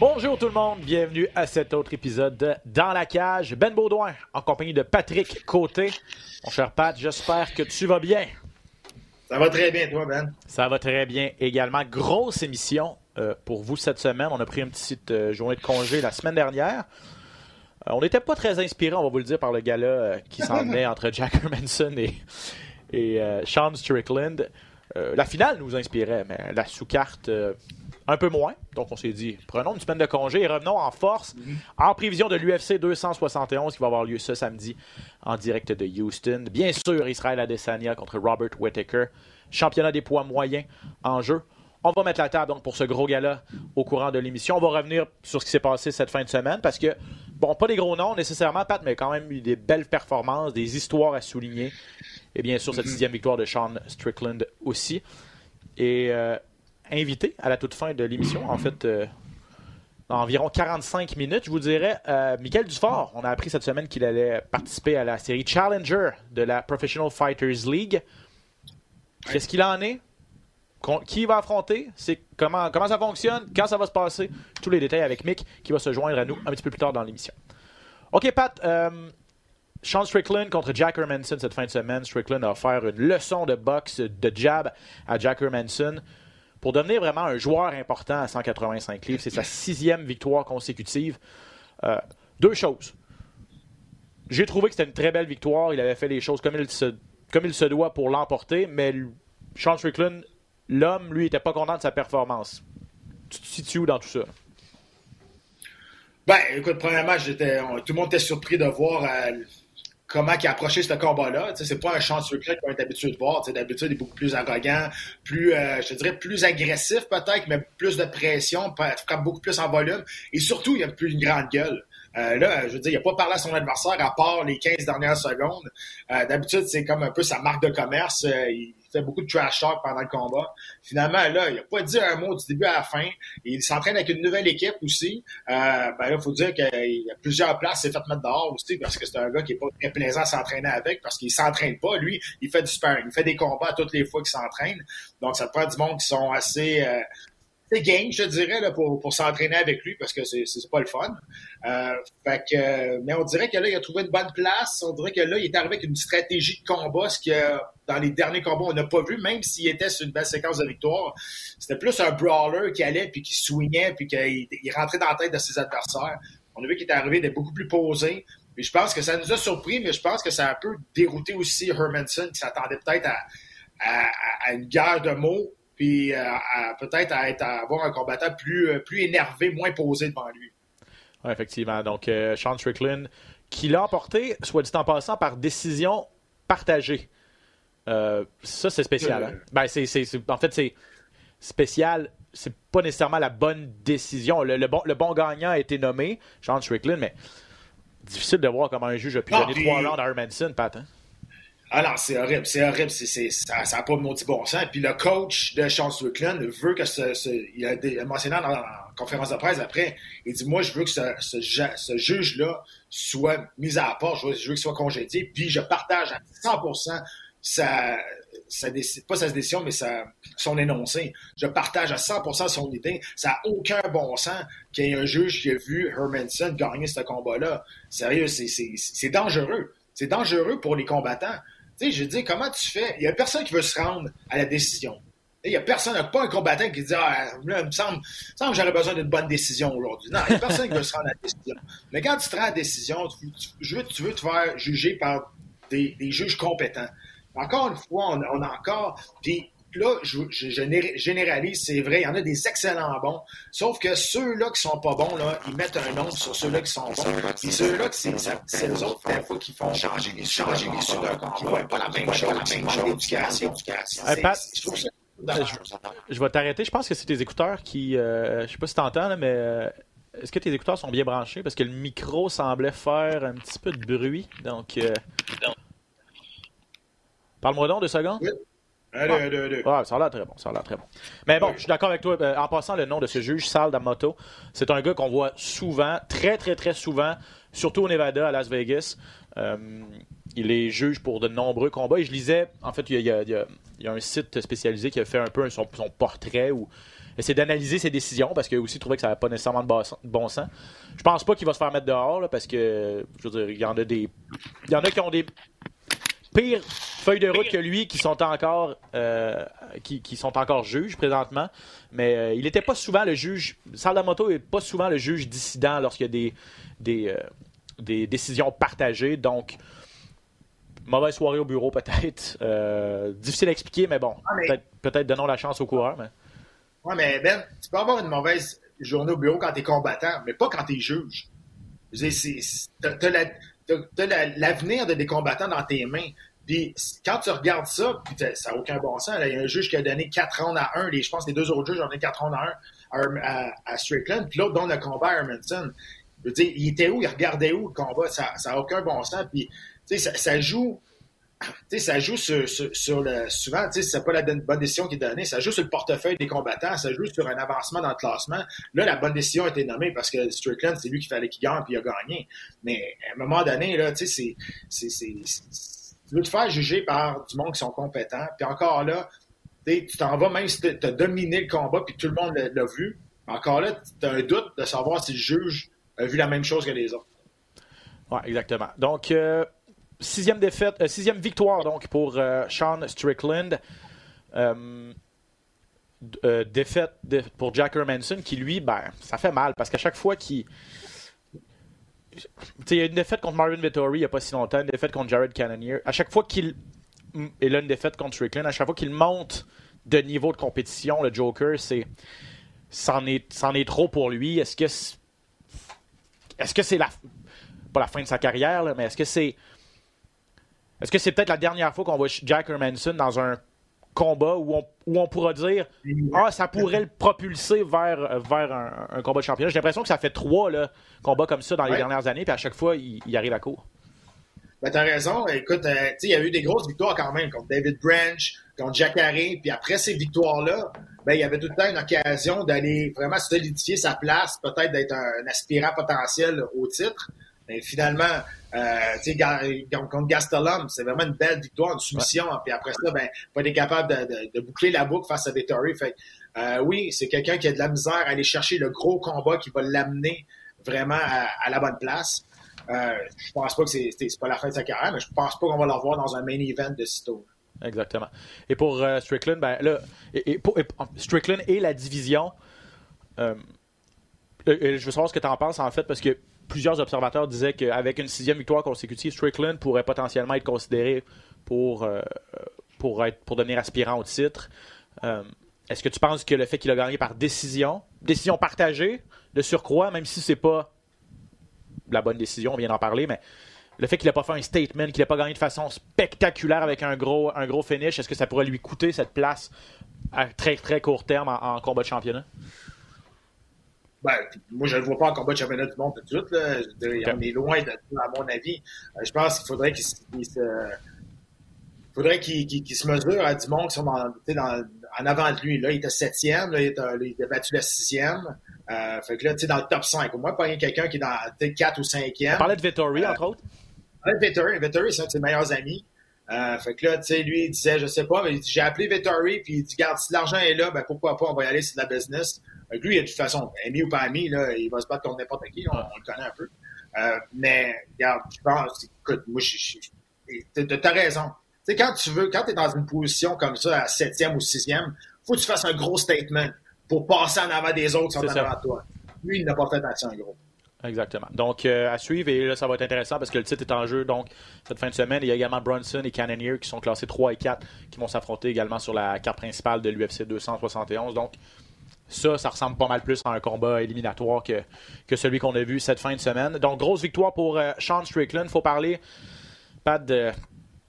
Bonjour tout le monde, bienvenue à cet autre épisode de Dans la cage. Ben Baudouin en compagnie de Patrick Côté. Mon cher Pat, j'espère que tu vas bien. Ça va très bien, toi, Ben. Ça va très bien également. Grosse émission euh, pour vous cette semaine. On a pris une petite euh, journée de congé la semaine dernière. Euh, on n'était pas très inspiré, on va vous le dire, par le gala qui s'en venait entre Jack Hermanson et, et Sean Strickland. Euh, la finale nous inspirait, mais la sous-carte euh, un peu moins. Donc on s'est dit, prenons une semaine de congé et revenons en force en prévision de l'UFC 271 qui va avoir lieu ce samedi en direct de Houston. Bien sûr, Israël Adesanya contre Robert Whittaker. Championnat des poids moyens en jeu. On va mettre la table donc pour ce gros gala au courant de l'émission. On va revenir sur ce qui s'est passé cette fin de semaine parce que, bon, pas des gros noms nécessairement, Pat, mais quand même eu des belles performances, des histoires à souligner. Et bien sûr, cette sixième victoire de Sean Strickland aussi. Et euh, invité à la toute fin de l'émission, en fait, euh, dans environ 45 minutes, je vous dirais, euh, Michael Dufort. On a appris cette semaine qu'il allait participer à la série Challenger de la Professional Fighters League. Qu'est-ce qu'il en est? Qui va affronter? C'est comment, comment ça fonctionne? Quand ça va se passer? Tous les détails avec Mick qui va se joindre à nous un petit peu plus tard dans l'émission. OK, Pat. euh, Sean Strickland contre Jack Hermanson cette fin de semaine. Strickland a offert une leçon de boxe de jab à Jack Hermanson pour devenir vraiment un joueur important à 185 livres. C'est sa sixième victoire consécutive. Euh, deux choses. J'ai trouvé que c'était une très belle victoire. Il avait fait les choses comme il se, comme il se doit pour l'emporter, mais Sean Strickland, l'homme, lui, était pas content de sa performance. Tu te situes où dans tout ça? Ben, écoute, premièrement, j'étais, tout le monde était surpris de voir euh, comment il a approché ce combat-là. C'est pas un champ secret qu'on est habitué de voir. D'habitude, il est beaucoup plus arrogant, plus, euh, je dirais, plus agressif peut-être, mais plus de pression, frappe beaucoup plus en volume. Et surtout, il a plus une grande gueule. Euh, là, je veux dire, il n'a pas parlé à son adversaire à part les 15 dernières secondes. D'habitude, c'est comme un peu sa marque de commerce. Fait beaucoup de trash talk pendant le combat. Finalement, là, il n'a pas dit un mot du début à la fin. Il s'entraîne avec une nouvelle équipe aussi. Euh, ben là, il faut dire qu'il y a plusieurs places, s'est fait mettre dehors aussi parce que c'est un gars qui est pas très plaisant à s'entraîner avec parce qu'il s'entraîne pas. Lui, il fait du sparring. Il fait des combats toutes les fois qu'il s'entraîne. Donc, ça prend du monde qui sont assez... Euh, c'est game, je dirais, là, pour, pour s'entraîner avec lui parce que c'est, c'est pas le fun. Euh, fait que, euh, mais on dirait que là, il a trouvé une bonne place. On dirait que là, il est arrivé avec une stratégie de combat, ce que dans les derniers combats, on n'a pas vu, même s'il était sur une belle séquence de victoire. C'était plus un brawler qui allait, puis qui swingait, puis qu'il il rentrait dans la tête de ses adversaires. On a vu qu'il était arrivé d'être beaucoup plus posé. Et je pense que ça nous a surpris, mais je pense que ça a un peu dérouté aussi Hermanson, qui s'attendait peut-être à, à, à une guerre de mots, puis euh, peut-être à, être, à avoir un combattant plus, euh, plus énervé, moins posé devant lui. Ouais, effectivement. Donc, euh, Sean Strickland, qui l'a emporté, soit dit en passant, par décision partagée. Euh, ça, c'est spécial. hein? Ben, c'est, en fait, c'est spécial. C'est pas nécessairement la bonne décision. Le, le bon, le bon gagnant a été nommé, Sean Strickland, mais difficile de voir comment un juge a pu Ah, donner puis- trois rounds à Hermanson, Pat. hein? Ah non, c'est horrible, c'est horrible, ça n'a pas de maudit bon sens. Puis le coach de Sean Strickland veut que ce, il, a, mentionné la conférence de presse après, il dit moi je veux que ce, juge-là soit mis à part, je veux, je veux qu'il soit congédié, puis je partage à 100% sa, sa pas sa décision, mais son énoncé. Je partage à 100% son idée. Ça n'a aucun bon sens qu'il y ait un juge qui a vu Hermanson gagner ce combat-là. Sérieux, c'est dangereux. C'est dangereux pour les combattants. Tu sais, dis, comment tu fais? Il n'y a personne qui veut se rendre à la décision. Il n'y a personne, pas un combattant qui dit Ah, là, il me semble, semble que j'aurais besoin d'une bonne décision aujourd'hui. Non, il n'y a personne qui veut se rendre à la décision. Mais quand tu te rends à la décision, tu, veux, tu veux te faire juger par des, juges compétents. Encore une fois, on, on a encore. Puis là, je, je- je généralise, c'est vrai, il y en a des excellents bons, sauf que ceux-là qui sont pas bons, là, ils mettent un nom sur ceux-là qui sont bons. Puis ceux-là, c'est eux autres, des fois, qui font changer les changer les soudeurs, qui ne pas la même chose, la même chose, l'éducation. Je trouve ça je, vais t'arrêter. Je pense que c'est tes écouteurs qui. euh, je sais pas si t'entends, mais euh, est-ce que tes écouteurs sont bien branchés? Parce que le micro semblait faire un petit peu de bruit. Donc. euh, Parle-moi donc deux secondes. Oui. Un, deux, deux, deux. Ouais, ça a l'air très bon, ça a l'air très bon. Mais bon, je suis d'accord avec toi. Euh, En passant, le nom de ce juge, Sal D'Amato, c'est un gars qu'on voit souvent, très, très, très souvent, surtout au Nevada, à Las Vegas. Euh, il est juge pour de nombreux combats. Et je lisais, en fait, il y a, il y a- il y a- il y a un site spécialisé qui a fait un peu son, son portrait où essaie d'analyser ses décisions parce qu'il a aussi trouvé que ça n'avait pas nécessairement de bon sens- de bon sens. Je pense pas qu'il va se faire mettre dehors là, parce que, je veux dire, il y en a des. Il y en a qui ont des pires feuilles de route que lui qui sont encore euh, qui, qui sont encore juges présentement. Mais euh, il n'était pas souvent le juge. Saldamoto n'est pas souvent le juge dissident lorsqu'il y a des, des, euh, des décisions partagées. Donc, mauvaise soirée au bureau peut-être. Euh, difficile à expliquer, mais bon, Ah, mais- peut-être peut-être donnons la chance au coureur. Mais... Ouais, mais Ben, tu peux avoir une mauvaise journée au bureau quand t'es combattant, mais pas quand juge. T'as la- t'as- t'as la- l'avenir de des combattants dans tes mains. Puis quand tu regardes ça, ça n'a aucun bon sens. Il y a un juge qui a donné 4 rounds à 1. Les, je pense que les deux autres juges ont donné 4 rounds à 1 à, Strickland. Puis l'autre donne le combat à Hermanson. Je veux dire, il était où? Il regardait où le combat? Ça n'a aucun bon sens. Puis, ça, joue ça joue sur, le. Souvent, c'est pas la bonne décision qui est donnée. Ça joue sur le portefeuille des combattants. Ça joue sur un avancement dans le classement. Là, la bonne décision a été nommée parce que Strickland, c'est lui qui fallait qu'il gagne puis il a gagné. Mais à un moment donné, là, c'est- Tu veux te faire juger par du monde qui sont compétents. Puis encore là, tu t'en vas même si tu as dominé le combat puis tout le monde l'a vu. Encore là, tu as un doute de savoir si le juge a vu la même chose que les autres. Ouais, exactement. Donc, euh, sixième défaite, euh, sixième victoire donc pour euh, Sean Strickland. Défaite pour Jack Hermanson qui lui, ben, ça fait mal parce qu'à chaque fois qu'il. Il y a une défaite contre Marvin Vittori il n'y a pas si longtemps, une défaite contre Jared Cannonier. À chaque fois qu'il. Et là, une défaite contre Strickland. À chaque fois qu'il monte de niveau de compétition, le Joker, c'est. C'en est, est trop pour lui. Est-ce que. Est-ce que c'est la. Pas la fin de sa carrière, là, mais est-ce que c'est. Est-ce que c'est peut-être la dernière fois qu'on voit Jack Hermanson dans un combat où on, où on pourra dire Ah, ça pourrait le propulser vers, vers un, un combat de championnat. J'ai l'impression que ça fait trois là, combats comme ça dans les Ouais. dernières années, puis à chaque fois, il, il arrive à court. Ben, t'as raison. Écoute, euh, il y a eu des grosses victoires quand même contre David Branch, contre Jack Harry. Puis après ces victoires-là, ben, il y avait tout le temps une occasion d'aller vraiment solidifier sa place, peut-être d'être un, un aspirant potentiel au titre. Mais finalement, tu sais, Ga- contre Gastelum, c'est vraiment une belle victoire, une soumission. Puis après ça, ben, pas été capable de, de- de boucler la boucle face à Vittori. Fait euh, oui, c'est quelqu'un qui a de la misère à aller chercher le gros combat qui va l'amener vraiment à, à la bonne place. Euh, je pense pas que c'est, pas la fin de sa carrière, mais je pense pas qu'on va le revoir dans un main event de sitôt. Exactement. Et pour euh, Strickland, ben là, et, et pour- et- Strickland et la division, euh, je veux savoir ce que tu en penses en fait, parce que plusieurs observateurs disaient qu'avec une sixième victoire consécutive, Strickland pourrait potentiellement être considéré pour, euh, pour, être, pour devenir aspirant au titre. Euh, Est-ce que tu penses que le fait qu'il a gagné par décision, décision partagée, de surcroît, même si c'est pas la bonne décision, on vient d'en parler, mais le fait qu'il n'a pas fait un statement, qu'il n'a pas gagné de façon spectaculaire avec un gros, un gros finish, est-ce que ça pourrait lui coûter cette place à très très court terme en, en combat de championnat? Ben, moi, je ne le vois pas en combat de championnat du monde tout de suite. Là. Je. On est loin de à mon avis. Euh, je pense qu'il faudrait qu'il se, faudrait qu'il se mesure à du monde qui sont dans, en avant de lui. Là, il était septième, là, il, était, il a battu la sixième. Euh, fait que là, tu sais, dans le top 5. Au moins, pas rien quelqu'un qui est dans peut-être 4 ou 5e. On parlait de Vittori, Euh, entre autres. Ouais, Vettori, Vettori, c'est un de ses meilleurs amis. Euh, fait que là, tu sais, lui, il disait, je sais pas, mais il dit, j'ai appelé Vettori, puis il dit, garde, si l'argent est là, ben pourquoi pas, on va y aller, c'est de la business. Fait que lui, de toute façon, ami ou pas ami, là, il va se battre contre n'importe qui, on, on le connaît un peu. Euh, mais, regarde, je pense, écoute, moi, t'as- raison. Tu sais, quand tu veux, quand t'es dans une position comme ça, à septième ou sixième, faut que tu fasses un gros statement pour passer en avant des autres qui sont en avant de toi. Lui, il n'a pas fait action gros. Exactement. Donc, euh, à suivre, et là, ça va être intéressant parce que le titre est en jeu. Donc, cette fin de semaine, il y a également Brunson et Cannonier qui sont classés 3 et 4 qui vont s'affronter également sur la carte principale de l'UFC 271. Donc, ça, ça ressemble pas mal plus à un combat éliminatoire que, que celui qu'on a vu cette fin de semaine. Donc, grosse victoire pour euh, Sean Strickland. Il faut parler, pas de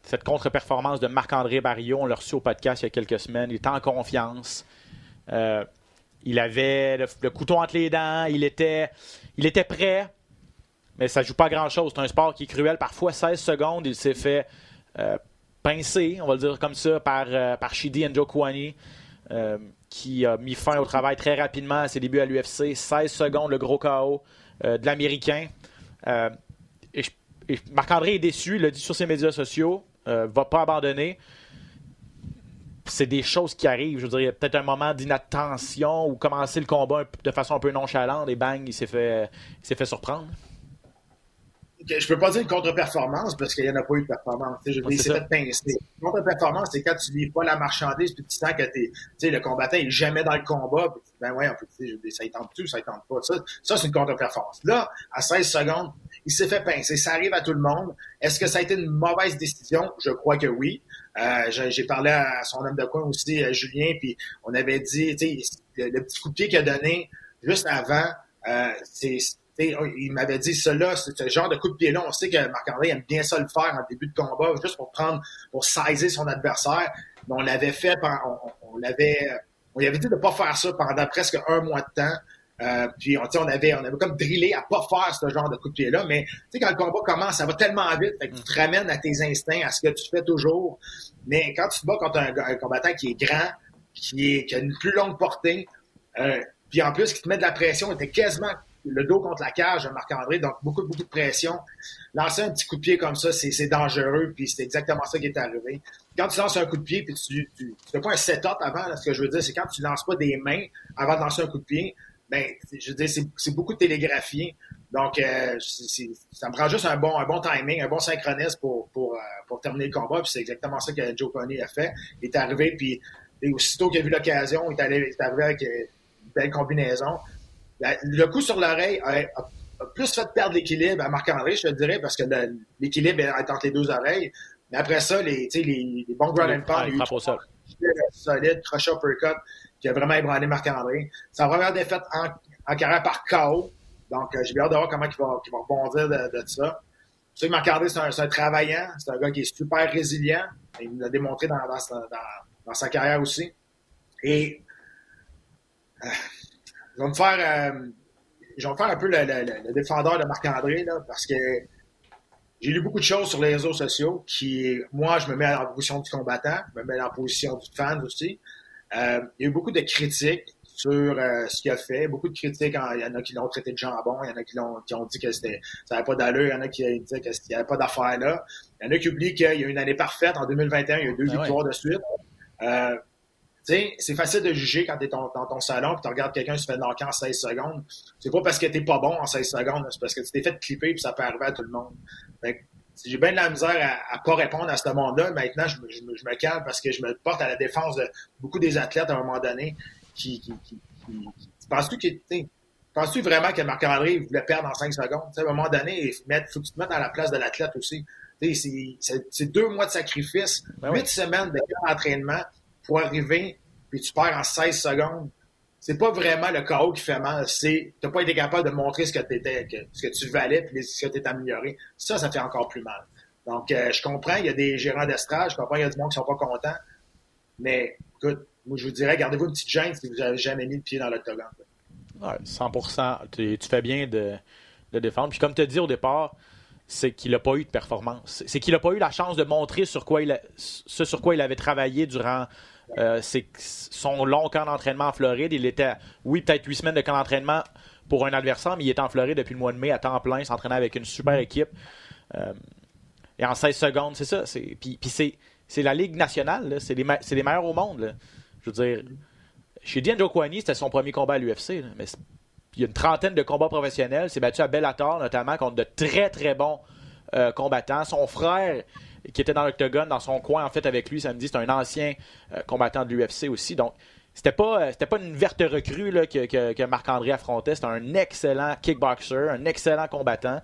cette contre-performance de Marc-André Barrio. On l'a reçu au podcast il y a quelques semaines. Il était en confiance. Euh, il avait le, couteau entre les dents. Il était, il était prêt. Mais ça joue pas grand-chose. C'est un sport qui est cruel. Parfois, 16 secondes, il s'est fait euh, pincer, on va le dire comme ça, par, euh, par Shidi Njokwani, euh, qui a mis fin au travail très rapidement à ses débuts à l'UFC. 16 secondes, le gros KO de l'Américain. Marc-André est déçu, il l'a dit sur ses médias sociaux, va pas abandonner c'est des choses qui arrivent. Je veux dire, il y a peut-être un moment d'inattention ou commencer le combat de façon un peu nonchalante et bang, il s'est fait, il s'est fait surprendre. Je peux pas dire une contre-performance parce qu'il n'y en a pas eu de performance. Je veux dire, fait Une contre-performance, c'est quand tu lis pas la marchandise puis tu sens que t'es, le combattant est jamais dans le combat. Puis, ben ouais, en fait, ça ne tente plus, ça ne tente pas. Ça, ça c'est une contre-performance. Là, à 16 secondes, il s'est fait pincer. Ça arrive à tout le monde. Est-ce que ça a été une mauvaise décision? Je crois que oui. Euh, j'ai parlé à son homme de coin aussi, euh, Julien, puis on avait dit, le, le petit coup de pied qu'il a donné juste avant, euh, c'est il m'avait dit cela, ce genre de coup de pied-là. On sait que Marc-André aime bien ça le faire en début de combat, juste pour prendre, pour saisir son adversaire. Mais on l'avait fait, on, on l'avait, on lui avait dit de ne pas faire ça pendant presque un mois de temps. Euh, puis on, on, avait, on avait comme drillé à pas faire ce genre de coup de pied-là, mais quand le combat commence, ça va tellement vite, que tu te ramènes à tes instincts, à ce que tu fais toujours. Mais quand tu te bats contre un, combattant qui est grand, qui, est, qui, a une plus longue portée, euh, puis en plus qui te met de la pression, était quasiment le dos contre la cage Marc-André, donc beaucoup, beaucoup de pression. Lancer un petit coup de pied comme ça, c'est dangereux, puis c'est exactement ça qui est arrivé. Quand tu lances un coup de pied, puis tu, tu, fais pas un set-up avant, ce que je veux dire, c'est quand tu lances pas des mains avant de lancer un coup de pied, ben, je veux dire, c'est beaucoup de télégraphie. Donc, euh, ça me prend juste un bon, un bon timing, un bon synchronisme pour, pour, euh, pour terminer le combat. Puis c'est exactement ça que Joe Pony a fait. Il est arrivé, puis aussitôt qu'il a vu l'occasion, il, est arrivé avec une belle combinaison. Le coup sur l'oreille a, plus fait perdre l'équilibre à Marc-André, je te dirais, parce que l'équilibre est entre les deux oreilles. Mais après ça, les, les, les bons ground and pound, solide, crochet uppercut, qui a vraiment ébranlé Marc-André. Sa première défaite en, en carrière par KO. Donc, euh, j'ai bien hâte de voir comment il va, il va rebondir de, ça. Tu sais, Marc-André, c'est un, travaillant. C'est un gars qui est super résilient. Il l'a démontré dans, dans, sa carrière aussi. Et euh, je vais me faire... Euh, faire un peu le, le, le défendeur de Marc-André, parce que j'ai lu beaucoup de choses sur les réseaux sociaux qui, moi, je me mets en position du combattant, je me mets en position du fan aussi. Euh, il y a eu beaucoup de critiques sur euh, ce qu'il a fait. Beaucoup de critiques. Il y en a qui l'ont traité de jambon, il y en a qui, ont, qui ont dit que c'était, ça n'avait pas d'allure, il y en a qui disaient qu'il n'y avait pas d'affaire là. Il y en a qui oublient qu'il y a une année parfaite. En 2021, il y a eu deux ben victoires de suite. Euh, c'est facile de juger quand tu es dans ton salon et tu regardes quelqu'un se fait knocker en 16 secondes. C'est pas parce que t'es pas bon en 16 secondes, c'est parce que tu t'es fait clipper puis ça peut arriver à tout le monde. J'ai bien de la misère à, à pas répondre à ce monde-là. Maintenant, je, je, je, me calme parce que je me porte à la défense de beaucoup des athlètes à un moment donné qui, qui, qui, penses-tu que penses-tu vraiment que Marc-André voulait perdre en 5 secondes? à un moment donné, il faut que tu te mettes à la place de l'athlète aussi. C'est deux mois de sacrifice, ben huit semaines d'entraînement pour arriver, puis tu perds en 16 secondes. C'est pas vraiment le chaos qui fait mal, c'est t'as pas été capable de montrer ce que, étais, ce que tu valais puis ce que tu amélioré. Ça, ça fait encore plus mal. Donc, euh, je comprends, il y a des gérants d'estrade, je comprends, il y a du monde qui sont pas contents, mais écoute, moi, je vous dirais, gardez-vous une petite gêne si vous n'avez jamais mis le pied dans l'octogone. Ouais, 100 tu, tu, fais bien de, de défendre. Puis comme tu as dit au départ, c'est qu'il n'a pas eu de performance. C'est qu'il n'a pas eu la chance de montrer sur quoi il ce sur quoi il avait travaillé durant euh, son long camp d'entraînement en Floride. Il était, oui, peut-être huit semaines de camp d'entraînement pour un adversaire, mais il est en Floride depuis le mois de mai à temps plein, s'entraînant avec une super équipe. Euh, et en 16 secondes, c'est ça. Puis, puis c'est la Ligue nationale, c'est les, les, meilleurs au monde. Là. Je veux dire, chez Diane Kwani, c'était son premier combat à l'UFC, mais il y a une trentaine de combats professionnels. C'est battu à Bellator, notamment, contre de très, très bons euh, combattants. Son frère, qui était dans l'octogone, dans son coin, en fait, avec lui samedi, c'est un ancien euh, combattant de l'UFC aussi. Donc, c'était pas, euh, c'était pas une verte recrue là, que, que, que Marc-André affrontait. C'était un excellent kickboxer, un excellent combattant.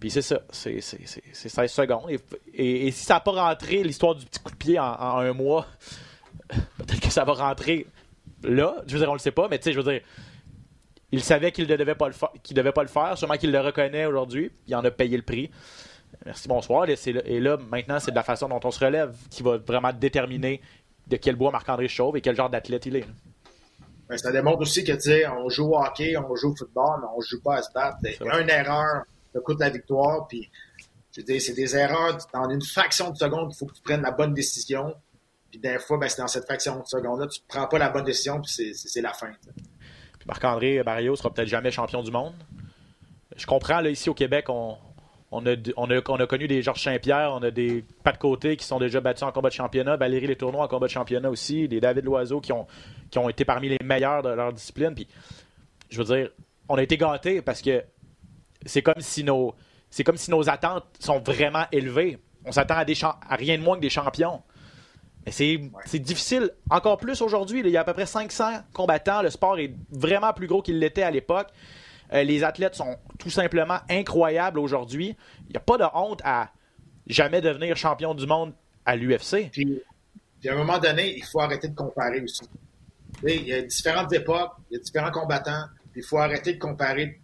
Puis c'est ça, c'est, c'est, c'est, c'est 16 secondes. Et, et- et si ça n'a pas rentré l'histoire du petit coup de pied en, en un mois, peut-être que ça va rentrer là. Je veux dire, on le sait pas, mais tu sais, je veux dire, il savait qu'il ne devait pas le faire, qu'il devait pas le faire. Sûrement qu'il le reconnaît aujourd'hui. Il en a payé le prix. Merci, bonsoir. Et, là- et là, maintenant, c'est de la façon dont on se relève qui va vraiment déterminer de quel bois Marc-André Chauve et quel genre d'athlète il est. Ben, ça démontre aussi que, tu sais, on joue au hockey, on joue au football, mais on joue pas à se battre. Une erreur te coûte la victoire, puis, je veux dire, c'est des erreurs, dans une fraction de seconde, il faut que tu prennes la bonne décision. Puis, des fois, ben, c'est dans cette fraction de seconde-là, tu prends pas la bonne décision, puis c'est- la fin. Marc-André Barrio sera peut-être jamais champion du monde. Je comprends, là, ici au Québec, on, a, on, a, on a connu des Georges Saint-Pierre, on a des Pat de côté qui sont déjà battus en combat de championnat, Valérie Les Tournois en combat de championnat aussi, des David Loiseau qui ont, été parmi les meilleurs de leur discipline. Je veux dire, on a été gâtés parce que c'est comme si nos attentes sont vraiment élevées. On s'attend à rien de moins que des champions. C'est difficile. Encore plus aujourd'hui. Il y a à peu près 500 combattants. Le sport est vraiment plus gros qu'il l'était à l'époque. Euh, les athlètes sont tout simplement incroyables aujourd'hui. Il n'y a pas de honte à jamais devenir champion du monde à l'UFC. Puis, à un moment donné, il faut arrêter de comparer aussi. Il y a différentes époques, il y a différents combattants, il faut arrêter de comparer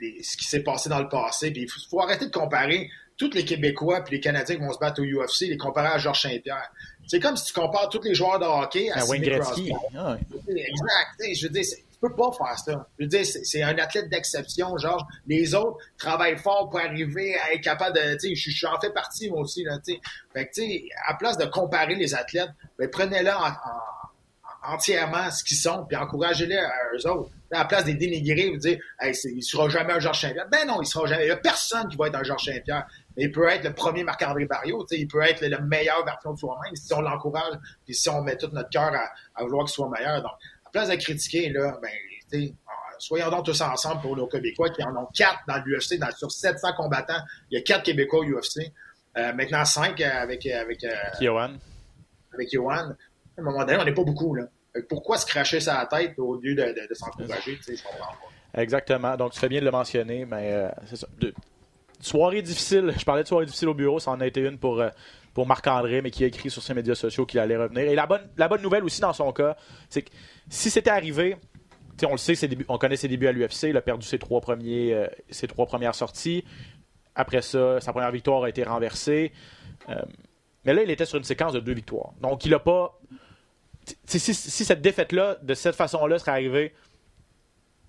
ce qui s'est passé dans le passé, il faut, faut arrêter de comparer tous les Québécois puis les Canadiens qui vont se battre au UFC, les comparer à Georges Saint-Pierre. C'est comme si tu compares tous les joueurs de hockey à À Wayne Gretzky. Ah ouais. Exact. Je veux dire, tu peux pas faire ça. Je veux dire, c'est un athlète d'exception, Georges. Les autres travaillent fort pour arriver à être capable de. Tu sais, je j'en fais partie moi aussi. Là, tu sais. fait que, tu sais, à place de comparer les athlètes, ben, prenez-le en- en- entièrement ce qu'ils sont, puis encouragez-les à eux autres. À la place de les dénigrer, vous dire, hey, il sera jamais un Georges Saint-Pierre. Ben non, il sera jamais. Il n'y a personne qui va être un Georges Saint-Pierre. Mais il peut être le premier Marc-André sais, il peut être le, le meilleur version de soi-même si on l'encourage, puis si on met tout notre cœur à, à vouloir qu'il soit meilleur. Donc, à place de critiquer, là, ben, euh, soyons donc tous ensemble pour nos Québécois qui en ont quatre dans l'UFC. Dans, sur 700 combattants, il y a quatre Québécois au UFC. Euh, maintenant, cinq euh, avec, euh, avec, euh, avec Johan. À un moment donné, on n'est pas beaucoup, là. Pourquoi se cracher sa tête au lieu de, de, de s'encourager? tu sais, Je comprends pas. Exactement. Donc, tu fais bien de le mentionner, mais euh, c'est ça. De- soirée difficile. Je parlais de soirée difficile au bureau. Ça en a été une pour, euh, pour Marc-André, mais qui a écrit sur ses médias sociaux qu'il allait revenir. Et la bonne, nouvelle aussi dans son cas, c'est que si c'était arrivé, on le sait, on connaît ses débuts à l'UFC. Il a perdu ses trois, premiers, euh, ses trois premières sorties. Après ça, sa première victoire a été renversée. Euh, mais là, il était sur une séquence de deux victoires. Donc, il n'a pas. Si, si cette défaite-là, de cette façon-là, serait arrivée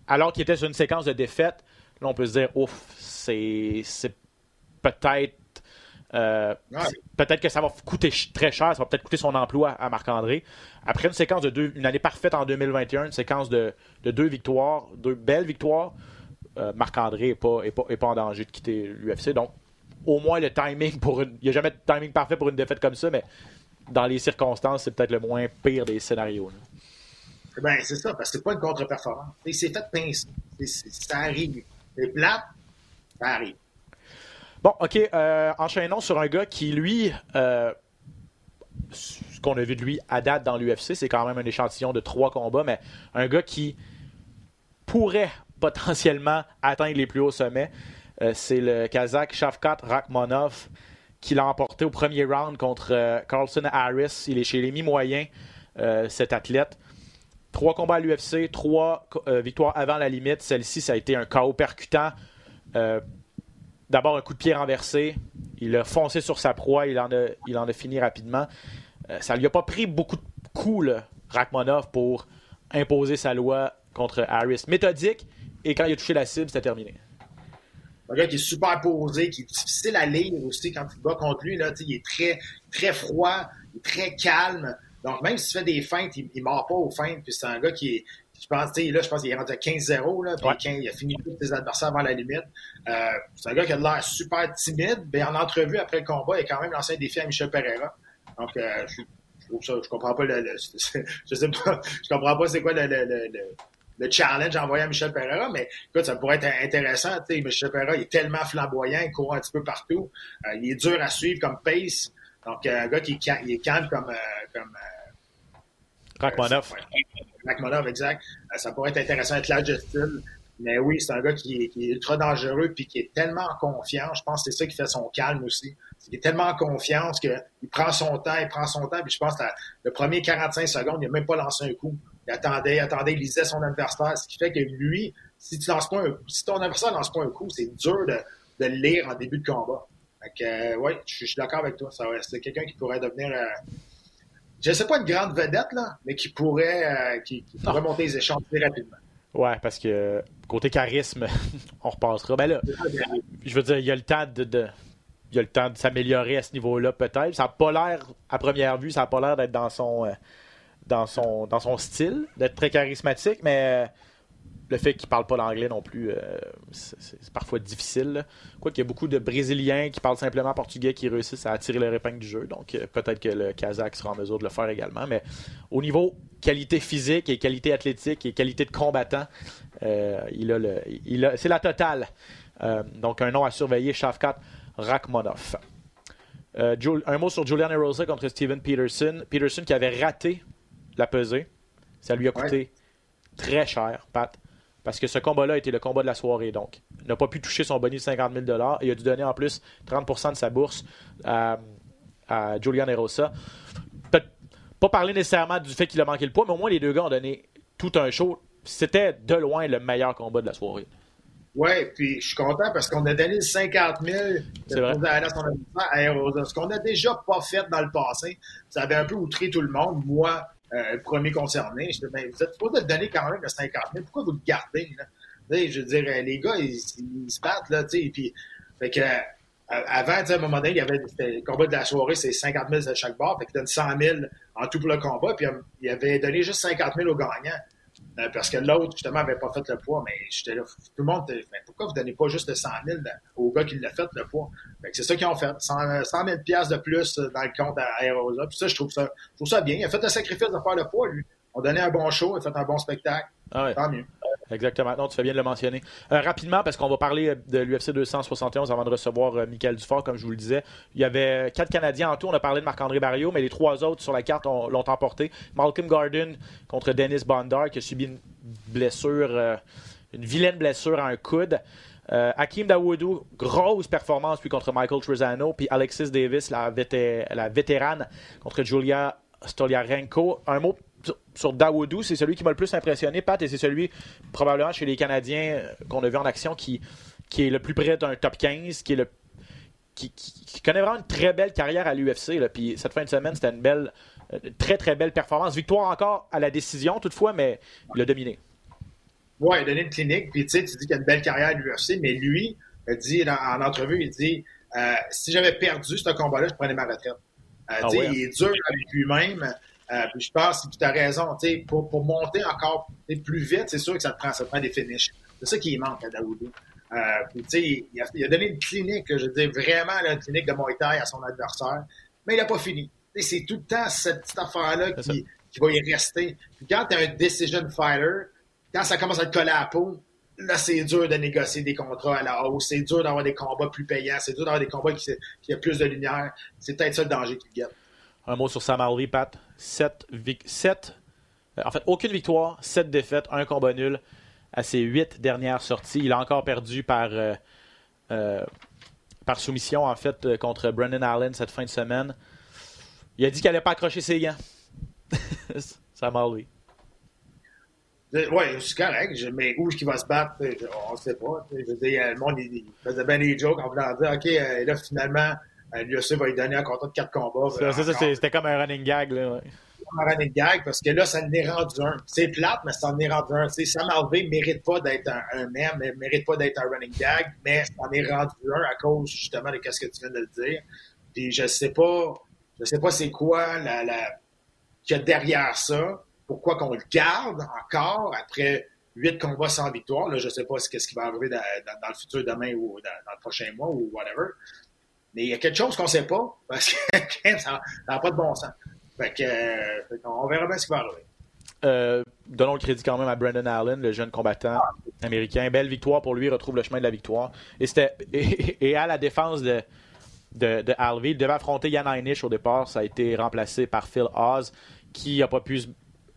alors qu'il était sur une séquence de défaites, là, on peut se dire, ouf, c'est c'est peut-être. euh, Ouais. c'est- Peut-être que ça va coûter très cher, ça va peut-être coûter son emploi à Marc-André. Après une séquence de deux, une année parfaite en 2021, une séquence de, de deux victoires, deux belles victoires, euh, Marc-André n'est pas, est pas, est pas en danger de quitter l'UFC. Donc, au moins le timing pour une. Il n'y a jamais de timing parfait pour une défaite comme ça, mais dans les circonstances, c'est peut-être le moins pire des scénarios. là. Ben, c'est ça, parce que c'est pas une contre-performance. Il s'est fait pincer. C'est- c'est- Ça arrive. C'est plate, ça arrive. Bon, OK. euh, enchaînons sur un gars qui, lui, euh, ce qu'on a vu de lui à date dans l'UFC, c'est quand même un échantillon de trois combats, mais un gars qui pourrait potentiellement atteindre les plus hauts sommets. Euh, c'est le Kazakh Shavkat Rakhmonov qui l'a emporté au premier round contre Carlson Harris. Il est chez les mi-moyens, cet athlète. Trois combats à l'UFC, trois euh, victoires avant la limite. Celle-ci, ça a été un chaos percutant. Euh, D'abord, un coup de pied renversé. Il a foncé sur sa proie. Il en a, il en a fini rapidement. Euh, ça lui a pas pris beaucoup de coups, Rachmanov, pour imposer sa loi contre Harris. Méthodique. Et quand il a touché la cible, c'était terminé. Un gars qui est super posé, qui est difficile à lire aussi quand tu bats contre lui. Il est très, très froid, il est très calme. Donc, même s'il fait des feintes, il ne mord pas aux feintes. Puis c'est un gars qui est. Je pense, là, je pense qu'il est rendu à 15-0. Là, puis Ouais. 15 il a fini tous ses adversaires avant la limite. Euh, c'est un gars qui a l'air super timide. Mais en entrevue après le combat, il a quand même lancé un défi à Michel Pereira. Donc, euh, je, je trouve ça, je comprends pas le, le- je sais pas, je comprends pas c'est quoi le, le, le, le- le challenge envoyé à Michel Pereira, mais écoute, ça pourrait être intéressant. Tu sais, Michel Pereira, il est tellement flamboyant, il court un petit peu partout. Euh, il est dur à suivre comme pace. Donc, euh, un gars qui il est calme comme, euh, comme, euh, Rachmanov. Rachmanov, exact. ça pourrait être intéressant avec style. Mais oui, c'est un gars qui est, ultra dangereux puis qui est tellement en confiance. Je pense que c'est ça qui fait son calme aussi. Il est tellement en confiance qu'il prend son temps, il prend son temps. Puis je pense que le premier 45 secondes, il n'a même pas lancé un coup. Il attendait, il attendait, il lisait son adversaire. Ce qui fait que lui, si tu lances pas un, si ton adversaire lance pas un coup, c'est dur de, le lire en début de combat. Fait euh, ouais, je, suis d'accord avec toi. C'est quelqu'un qui pourrait devenir, euh, je sais pas une grande vedette, là, mais qui pourrait, euh, qui, qui pourrait monter les échanges très rapidement. Ouais, parce que côté charisme, on repassera. Ben là, je veux dire, il y a le temps de, de il y a le temps de s'améliorer à ce niveau-là, peut-être. Ça n'a pas l'air, à première vue, ça n'a pas l'air d'être dans son, euh, dans son, dans son style, d'être très charismatique, mais euh, le fait qu'il ne parle pas l'anglais non plus, euh, c'est parfois difficile. Quoi qu'il y a beaucoup de Brésiliens qui parlent simplement portugais qui réussissent à attirer leur épingle du jeu, donc peut-être que le Kazakh sera en mesure de le faire également. Mais au niveau qualité physique et qualité athlétique et qualité de combattant, il a le, il a, c'est la totale. donc un nom à surveiller, Shafkat Rachmanov. Euh, un mot sur Julian Erosa contre Steven Peterson. Peterson qui avait raté la pesée. Ça lui a coûté très cher, Pat. Parce que ce combat-là était le combat de la soirée. Donc, il n'a pas pu toucher son bonus de 50 000 et il a dû donner en plus 30% de sa bourse à, Julian Erosa. Peut-être pas parler nécessairement du fait qu'il a manqué le poids, mais au moins les deux gars ont donné tout un show. C'était de loin le meilleur combat de la soirée. Oui, puis je suis content parce qu'on a donné 50 000 à Aerosa. Ce qu'on n'a déjà pas fait dans le passé, ça avait un peu outré tout le monde. Moi, euh, premier concerné, je ben, vous êtes supposé le donner quand même à 50 000. Pourquoi vous le gardez? Là? Je veux dire, les gars, ils, se battent, là, tu sais, puis, fait que, euh, avant, à un moment donné, il y avait le combat de la soirée, c'est 50 000 à chaque bar, fait qu'il donne 100 000 en tout pour le combat, puis il avait donné juste 50 000 aux gagnants. Euh, parce que l'autre, justement, n'avait pas fait le poids, mais j'étais là, tout le monde, pourquoi vous ne donnez pas juste le 100 000 au gars qui l'a fait, le poids? c'est ça qu'ils ont fait, 100, 000 de plus dans le compte à Aerosa. Puis ça, je trouve ça, je trouve ça bien. Il a fait le sacrifice de faire le poids, lui. On donnait un bon show, il a fait un bon spectacle. Ah Tant mieux. Exactement. Non, tu fais bien de le mentionner. Euh, rapidement, parce qu'on va parler euh, de l'UFC 271 avant de recevoir euh, Michael Dufort, comme je vous le disais. Il y avait quatre Canadiens en tout. On a parlé de Marc-André Barrio, mais les trois autres sur la carte l'ont emporté. Malcolm Garden contre Dennis Bondar, qui a subi une blessure, une vilaine blessure à un coude. Hakim Dawoudou, grosse performance puis contre Michael Trezano. Puis Alexis Davis, la, la vétérane, contre Julia Stoliarenko. Un mot sur Dawoudou, c'est celui qui m'a le plus impressionné, Pat, et c'est celui probablement chez les Canadiens euh, qu'on a vu en action qui, qui est le plus près d'un top 15, qui est le qui, connaît vraiment une très belle carrière à l'UFC. Puis cette fin de semaine, c'était une belle, euh, très très belle performance. Victoire encore à la décision toutefois, mais il a dominé. Oui, il a donné une clinique, puis tu dis qu'il a une belle carrière à l'UFC, mais lui, il dit en entrevue, il dit euh, si j'avais perdu ce combat-là, je prenais ma retraite. Ah il est dur avec lui-même. Euh, puis je pense que tu as raison, pour, pour monter encore plus vite, c'est sûr que ça te prend, ça prend des finishes. C'est ça qui manque à Daoudou. Euh, puis, il, a, il a donné une clinique, je veux dire, vraiment une clinique de Muay Thai à son adversaire, mais il n'a pas fini. C'est tout le temps cette petite affaire-là qui, qui, va y rester. Puis quand tu es un decision fighter, quand ça commence à te coller à la peau, là, c'est dur de négocier des contrats à la hausse, c'est dur d'avoir des combats plus payants, c'est dur d'avoir des combats qui, qui a plus de lumière. C'est peut-être ça le danger qui guette. Un mot sur Sam Alvey, Pat. 7, 7 euh, en fait, aucune victoire, 7 défaites, un combat nul à ses 8 dernières sorties. Il a encore perdu par, euh, euh, par soumission, en fait, contre Brendan Allen cette fin de semaine. Il a dit qu'il n'allait pas accrocher ses gants. Sam Alvey. Oui, c'est correct, mais où est-ce qu'il va se battre? On ne sait pas. Je le monde il, faisait bien des jokes en voulant dire OK, là, finalement, L'UFC va lui donner un contrat de quatre combats. c'était comme un running gag. Là, Un running gag parce que là, ça en est rendu un. C'est plate, mais ça en est rendu un. Sam Alvey ne mérite pas d'être un, un ne mérite pas d'être un running gag, mais ça en est rendu un à cause justement de ce que tu viens de le dire. Puis je sais pas, je sais pas c'est quoi la, la qu'il y a derrière ça. Pourquoi qu'on le garde encore après huit combats sans victoire. Là, je sais pas ce qui va arriver dans, dans, le futur demain ou dans, dans, le prochain mois ou whatever. Mais il y a quelque chose qu'on ne sait pas, parce que ça n'a pas de bon sens. Fait que, euh, on verra bien ce qui va arriver. Euh, donnons le crédit quand même à Brandon Allen, le jeune combattant américain. Belle victoire pour lui, retrouve le chemin de la victoire. Et, et, à la défense de, de, de il devait affronter Yann Heinisch au départ. Ça a été remplacé par Phil Oz, qui n'a pas pu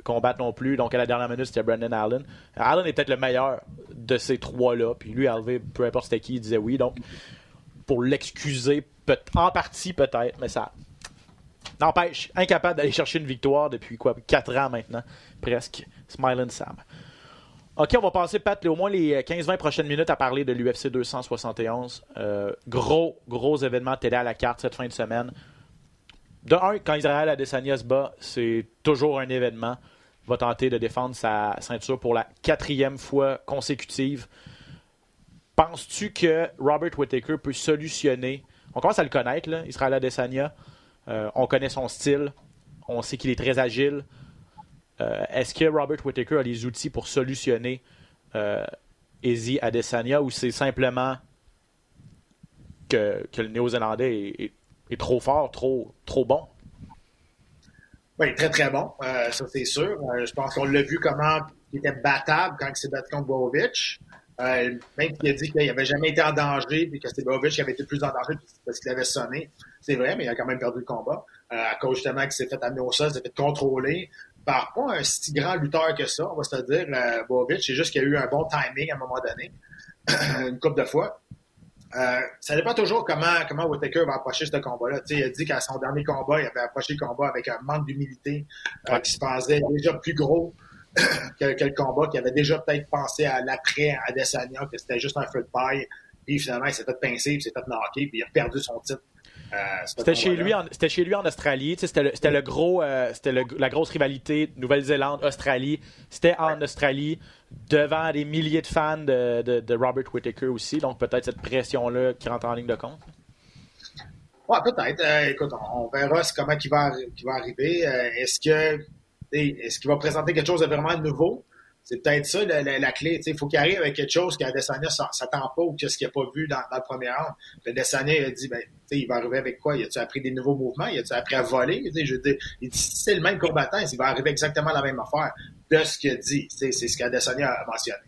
combattre non plus. Donc, à la dernière minute, c'était Brandon Allen. Allen est peut-être le meilleur de ces trois-là. Puis lui, Alvé, peu importe c'était qui, il disait oui. Donc, pour l'excuser, en partie peut-être, mais ça n'empêche, incapable d'aller chercher une victoire depuis quoi, 4 ans maintenant, presque. Smiling Sam. OK, on va passer, Pat, au moins les 15-20 prochaines minutes à parler de l'UFC 271. Euh, gros, gros événement télé à la carte cette fin de semaine. De un, quand Israël Adesanya se bat, c'est toujours un événement. Va tenter de défendre sa ceinture pour la quatrième fois consécutive. Penses-tu que Robert Whittaker peut solutionner? On commence à le connaître, Israël Adesanya. Euh, on connaît son style. On sait qu'il est très agile. Euh, est-ce que Robert Whittaker a les outils pour solutionner euh, Izzy Adesanya ou c'est simplement que, le Néo-Zélandais est, trop fort, trop, trop bon? Oui, très très bon, euh, ça c'est sûr. je pense qu'on l'a vu comment il était battable quand il s'est battu contre Bovic. Même qu'il a dit qu'il n'avait jamais été en danger, puis que c'était Bovic avait été plus en danger parce qu'il avait sonné. C'est vrai, mais il a quand même perdu le combat. à cause justement qu'il s'est fait amener au sol, s'est fait contrôler par pas un si grand lutteur que ça, on va se dire, euh, C'est juste qu'il a eu un bon timing à un moment donné, une couple de fois. Euh, ça dépend toujours comment, comment Whittaker va approcher ce combat-là. Il a dit qu'à son dernier combat, il avait approché le combat avec un manque d'humilité, euh, qui se pensait déjà plus gros que, le combat, qui avait déjà peut-être pensé à l'après à Adesanya, que c'était juste un feu de paille. Puis finalement, il s'est fait pincer, puis il s'est fait knocker, puis il a perdu son titre. Euh, c'était chez lui en c'était chez lui en Australie c'était le, c'était le gros euh, c'était la grosse rivalité Nouvelle-Zélande Australie. C'était en Australie devant des milliers de fans de, de, Robert Whittaker aussi. Donc peut-être cette pression là qui rentre en ligne de compte. Ouais peut-être. Euh, écoute on, verra comment qui va qui va arriver. Est-ce que est-ce qu'il va présenter quelque chose de vraiment nouveau? C'est peut-être ça la, clé. Il faut qu'il arrive avec quelque chose qu'Adesanya ne s'attend pas ou qu'est-ce qu'il n'a pas vu dans, le premier round. Adesanya a dit ben, il va arriver avec quoi? Il a-tu appris des nouveaux mouvements? Il a-tu appris à voler? Je veux dire, il dit c'est le même combattant, il va arriver exactement la même affaire de ce qu'il a dit. C'est ce qu'Adesanya a mentionné.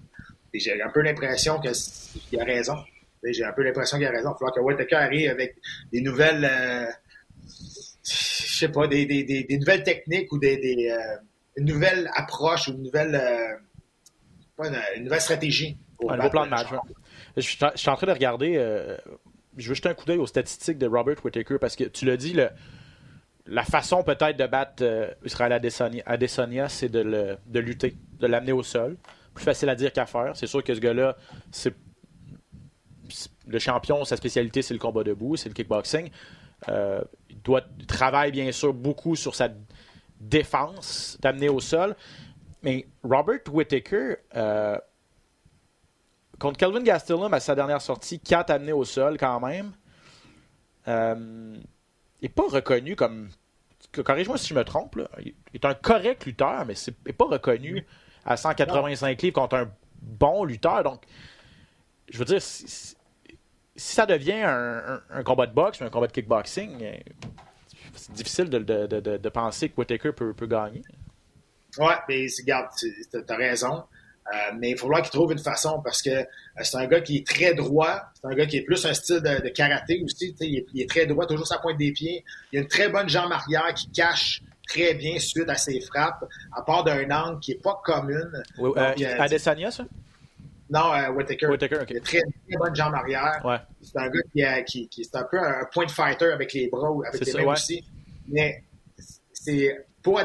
j'ai un peu l'impression qu'il a raison. J'ai un peu l'impression qu'il a raison. Il va falloir que Whittaker arrive avec des nouvelles euh, je sais pas, des, des, des, nouvelles techniques ou des, euh, une nouvelle approche ou une nouvelle euh, une, nouvelle stratégie. Un nouveau plan de match. Je, suis en train de regarder. Euh, je veux jeter un coup d'œil aux statistiques de Robert Whittaker parce que tu l'as dit, le, la façon peut-être de battre Israël Adesanya, c'est de, de, lutter, de l'amener au sol. Plus facile à dire qu'à faire. C'est sûr que ce gars-là, c'est le champion, sa spécialité, c'est le combat debout, c'est le kickboxing. Euh, il doit travailler bien sûr beaucoup sur sa défense, d'amener au sol. Mais Robert Whittaker, euh, contre Calvin Gastelum à sa dernière sortie, 4 amenés au sol quand même, euh, n'est pas reconnu comme. Corrige-moi si je me trompe. Il est un correct lutteur, mais il n'est pas reconnu à 185 livres contre un bon lutteur. Donc, je veux dire, si, ça devient un, combat de boxe ou un combat de kickboxing, euh, c'est difficile de, de, penser que Whittaker peut, peut gagner. Ouais, mais regarde, t'as raison. Euh, mais il faut falloir qu'il trouve une façon parce que euh, c'est un gars qui est très droit. C'est un gars qui est plus un style de, karaté aussi. Il est, il est, très droit, toujours sa pointe des pieds. Il a une très bonne jambe arrière qui cache très bien suite à ses frappes, à part d'un angle qui n'est pas commune. Oui, euh, Adesanya, ça? Non, euh, Whittaker. Whittaker Il a très, très bonne jambe arrière. Ouais. C'est un gars qui, a, qui, qui c'est un peu un point fighter avec les bras, avec les mains aussi. Mais c'est pour,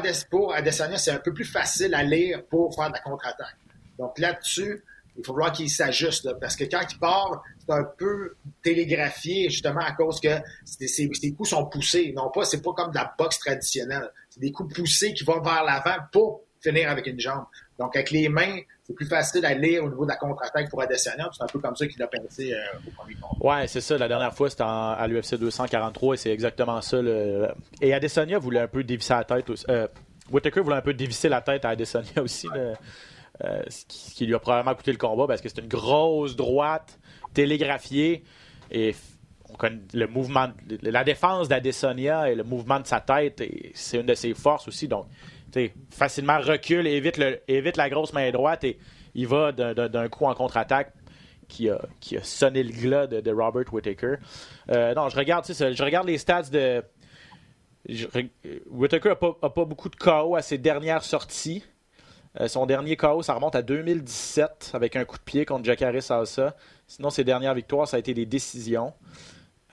Adesanya, c'est un peu plus facile à lire pour faire de la contre-attaque. Donc là-dessus, il faut voir qu'il s'ajuste, parce que quand il part, c'est un peu télégraphié, justement, à cause que ses, coups sont poussés. Non pas, c'est pas comme de la boxe traditionnelle. C'est des coups poussés qui vont vers l'avant pour finir avec une jambe. Donc, avec les mains, c'est plus facile à lire au niveau de la contre-attaque pour Adesanya. C'est un peu comme ça qu'il a pensé euh, au premier combat. Ouais, c'est ça. La dernière fois, c'était à l'UFC 243 et c'est exactement ça. Et Adesanya voulait un peu dévisser la tête. Aussi. Euh, Whitaker voulait un peu dévisser la tête à Adesanya aussi. Euh, ce, qui, lui a probablement coûté le combat parce que c'est une grosse droite télégraphiée et on connaît le mouvement, la défense d'Adesanya et le mouvement de sa tête, c'est une de ses forces aussi. Donc, facilement recule, évite, le, évite la grosse main droite et il va d'un coup en contre-attaque qui a, qui a sonné le glas de, Robert Whittaker. Euh, non, je regarde, je regarde les stats de. Whitaker n'a pas, pas beaucoup de KO à ses dernières sorties. Euh, son dernier KO, ça remonte à 2017 avec un coup de pied contre Jacare Salsa. Sinon, ses dernières victoires, ça a été des décisions.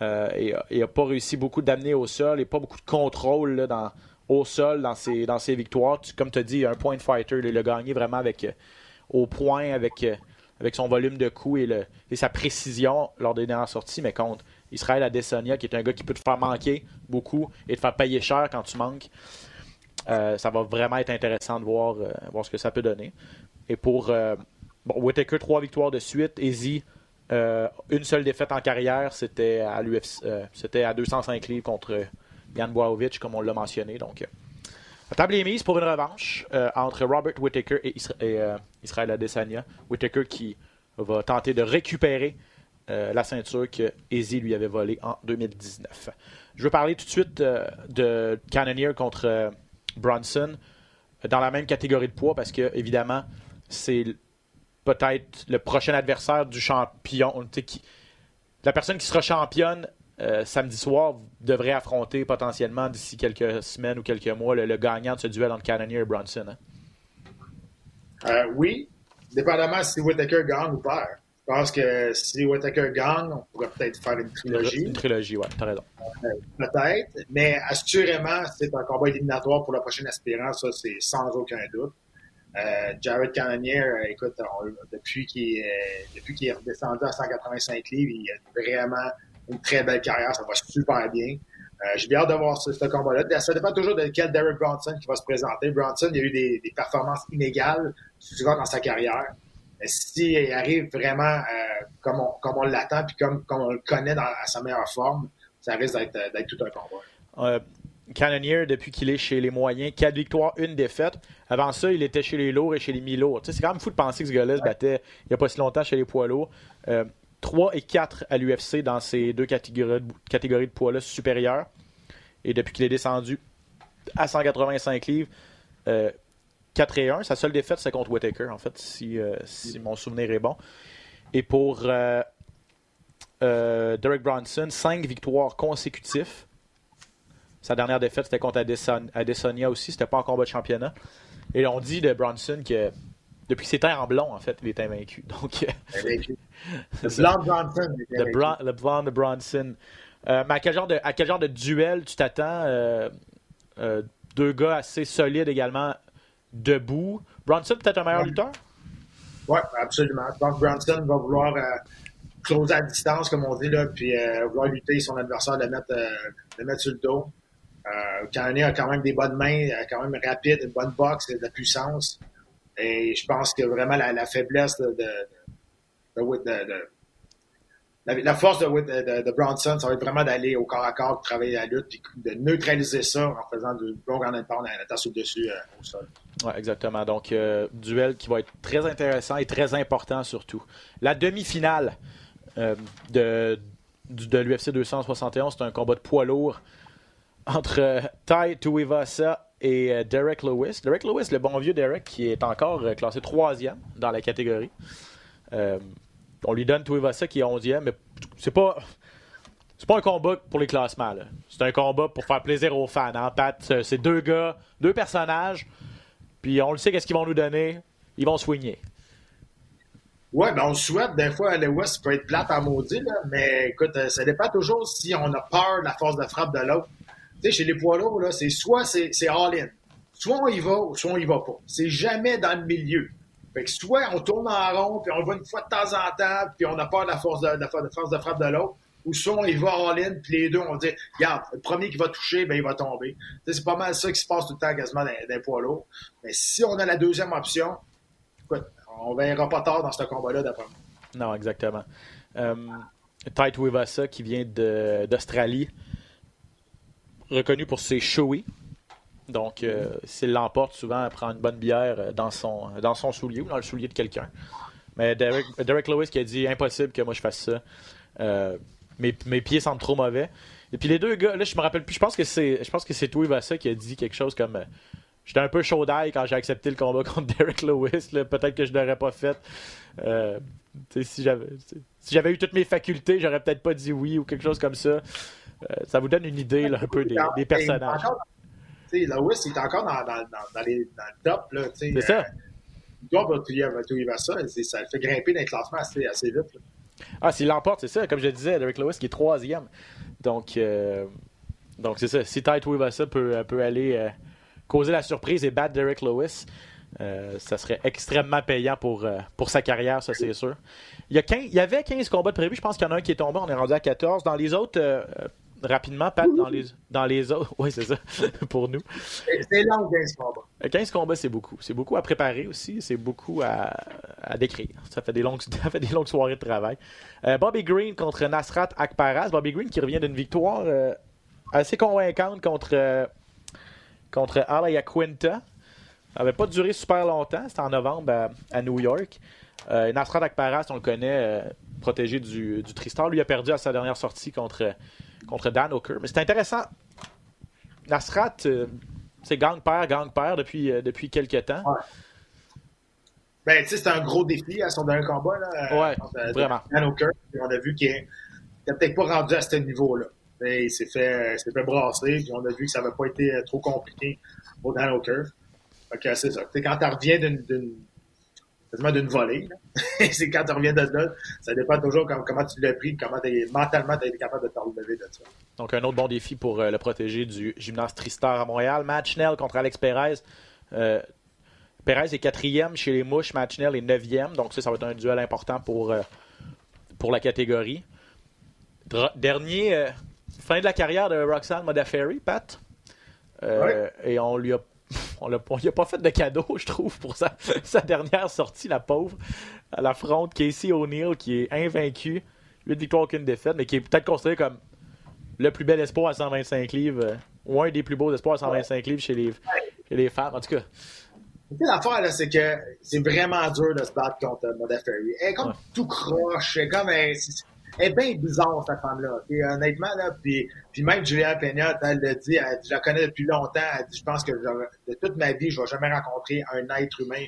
Euh, et il n'a pas réussi beaucoup d'amener au sol et pas beaucoup de contrôle là, dans, au sol dans ses, dans victoires. comme tu as dit, un point fighter. il a gagné vraiment avec, euh, au point avec, avec son volume de coups et, sa précision lors des dernières sorties. Mais contre Israël Adesanya, qui est un gars qui peut te faire manquer beaucoup et te faire payer cher quand tu manques. Euh, ça va vraiment être intéressant de voir, euh, voir ce que ça peut donner. Et pour euh, bon, Whitaker, trois victoires de suite. Easy, une seule défaite en carrière, c'était à l'UFC, c'était à 205 livres contre Jan Boaovic, comme on l'a mentionné. Donc, la table est mise pour une revanche entre Robert Whitaker et, Israël Adesanya. Whitaker qui va tenter de récupérer la ceinture que Easy lui avait volée en 2019. Je veux parler tout de suite de Cannonier contre Bronson dans la même catégorie de poids parce que, évidemment, c'est peut-être le prochain adversaire du champion. Qui, la personne qui sera championne euh, samedi soir devrait affronter potentiellement d'ici quelques semaines ou quelques mois le, gagnant de ce duel entre Cannonier et Bronson. Hein? Euh, oui, dépendamment si Whitaker gagne ou perd. Je pense que si Whitaker gagne, on pourrait peut-être faire une trilogie. Une trilogie, oui, t'as raison. Euh, peut-être, mais assurément, c'est un combat éliminatoire pour la prochaine aspirant, ça, c'est sans aucun doute. Euh, Jared Cannonier, écoute, depuis qu'il est, est redescendu à 185 livres, il a vraiment une très belle carrière, ça va super bien. J'ai bien hâte de voir ce, combat-là. Ça dépend toujours de quel Derek Bronson qui va se présenter. Bronson, il a eu des, performances inégales souvent dans sa carrière s'il arrive vraiment euh, comme on, comme on l'attend puis comme, comme, on le connaît dans, à sa meilleure forme, ça risque d'être tout un combat. Euh, Cannonier, depuis qu'il est chez les moyens, 4 victoires, une défaite. Avant ça, il était chez les lourds et chez les mi-lourds. c'est quand même fou de penser que ce gars-là se battait il n'y a pas si longtemps chez les poids lourds. 3 euh, et 4 à l'UFC dans ces deux catégories de, poids-là supérieures. Et depuis qu'il est descendu à 185 livres, 4 et 1. Sa seule défaite, c'est contre Whitaker, en fait, si, euh, si mon souvenir est bon. Et pour euh, euh, Derek Bronson, 5 victoires consécutives. Sa dernière défaite, c'était contre Adesanya aussi. C'était pas en combat de championnat. Et on dit de Bronson que depuis ses terres en blond, en fait, il est invaincu. Donc, le blanc de Bronson. Le, blanc de Bronson. mais à quel, genre de, à quel genre de duel tu t'attends Deux gars assez solides également debout? Bronson, peut-être un meilleur lutteur? Oui, absolument. Que Bronson va vouloir euh, closer à distance, comme on dit, là, puis euh, vouloir lutter son adversaire, de mettre, euh, le mettre sur le dos. Euh, a quand même des bonnes mains, quand même rapide, une bonne boxe, de la puissance. Et je pense que vraiment la, faiblesse de, de, la, force de, Bronson, ça va être vraiment d'aller au corps à corps, de travailler la lutte, puis de neutraliser ça en faisant de bons grands pas en étant sur le dessus euh, au sol. Oui, exactement. Donc, euh, duel qui va être très intéressant et très important surtout. La demi-finale euh, de, de l'UFC 271, c'est un combat de poids lourd entre Tai Tuivasa et Derek Lewis. Derek Lewis, le bon vieux Derek, qui est encore classé troisième dans la catégorie on lui donne Tuivasa qui est 11e, mais c'est pas. C'est pas un combat pour les classements. C'est un combat pour faire plaisir aux fans. En hein, c'est deux gars, deux personnages, puis on le sait qu'est-ce qu'ils vont nous donner. Ils vont soigner. Ouais, ben on souhaite. Des fois, Lewis peut être plate à maudit, mais écoute, euh, ça dépend toujours si on a peur de la force de frappe de l'autre. Sais, chez les poids lourds, c'est soit c'est all-in. Soit on y va, soit on y va pas. C'est jamais dans le milieu. Fait que soit on tourne en rond, puis on voit une fois de temps en temps, puis on a peur de la force de, force de frappe de l'autre, ou soit on y va ligne, puis les deux, on dit, regarde, le premier qui va toucher, ben il va tomber. C'est pas mal ça qui se passe tout le temps quasiment les poids lourds. Mais si on a la deuxième option, écoute, on verra pas tard dans ce combat-là, d'après moi. Non, exactement. Euh, Tite Wivasa, qui vient d'Australie, reconnu pour ses showy, donc, euh, s'il l'emporte, souvent, elle prend une bonne bière euh, dans son, soulier ou dans le soulier de quelqu'un. Mais Derek, Derek, Lewis qui a dit impossible que moi je fasse ça. Euh, mes, mes, pieds sentent trop mauvais. Et puis les deux gars, là, je me rappelle plus, je pense que c'est je pense que c'est Vassa qui a dit quelque chose comme J'étais un peu chaud d'ail quand j'ai accepté le combat contre Derek Lewis. Peut-être que je l'aurais pas fait. si j'avais si j'avais eu toutes mes facultés, j'aurais peut-être pas dit oui ou quelque chose comme ça. Euh, ça vous donne une idée là, un peu des, des personnages. Lewis, il est encore dans, dans, dans, les, dans le top. Là, c'est ça. Euh, il doit va ça. Ça le fait grimper dans les classements assez, assez vite. Là. Ah, s'il l'emporte, c'est ça. Comme je disais, Derek Lewis qui est troisième. Donc, euh, donc c'est ça. Si Tite ça peut, peut aller euh, causer la surprise et battre Derek Lewis, euh, ça serait extrêmement payant pour, pour sa carrière, ça c'est sûr. Il y, a il y avait 15 combats de prévus. Je pense qu'il y en a un qui est tombé. On est rendu à 14. Dans les autres, rapidement, Pat, dans les, dans les autres. Oui, c'est ça, pour nous. C'est long, 15 combats. 15 combats, c'est beaucoup. C'est beaucoup à préparer aussi. C'est beaucoup à, à, décrire. Ça fait, des longues, ça fait des longues soirées de travail. Euh, Bobby Green contre Nasrat Akparas. Bobby Green qui revient d'une victoire euh, assez convaincante contre, euh, contre Alaya Quinta. Ça n'avait pas duré super longtemps. C'était en novembre à, New York. Nasrat Akparas, on le connaît, protégé du, du Tristar. Lui a perdu à sa dernière sortie contre contre Dan O'Kerr. Mais c'est intéressant. Nasrat, euh, c'est gang-père, gang-père depuis, euh, depuis quelques temps. Ouais. Ben, tu sais, c'est un gros défi à son dernier combat. Là, ouais, euh, vraiment. Dan O'Kerr, on a vu qu'il n'est peut-être pas rendu à ce niveau-là. Il s'est fait, fait brasser, puis on a vu que ça n'avait pas été trop compliqué pour Dan O'Kerr. Fait c'est ça. quand tu reviens d'une quasiment d'une volée. c'est quand tu reviens de là, ça dépend toujours comment tu l'as pris, comment es, mentalement tu as été capable de t'en relever de ça. Donc, un autre bon défi pour euh, le protéger du gymnase Tristar à Montréal. Match Nell contre Alex Perez. Euh, Perez est quatrième chez les mouches, Match Nell est neuvième. Donc, ça, ça va être un duel important pour, euh, pour la catégorie. dernier, fin de la carrière de Roxanne Modafferi, Pat. Et on lui a on lui a pas fait de cadeau, je trouve, pour sa, dernière sortie, la pauvre. À l'affronte Casey O'Neill, qui est invaincu. 8 victoires, aucune défaite, mais qui est peut-être considéré comme le plus bel espoir à 125 livres, euh, ou un des plus beaux espoirs à 125 livres chez les, les femmes. En tout cas. L'affaire, c'est que c'est vraiment dur de se battre contre Moda Ferry. Elle est comme tout croche, elle est comme elle est bien bizarre, cette femme-là. honnêtement, là, puis, puis même Julia Peña, elle l'a dit, elle, je la connais depuis longtemps, elle dit, je pense que de toute ma vie, je vais jamais rencontrer un être humain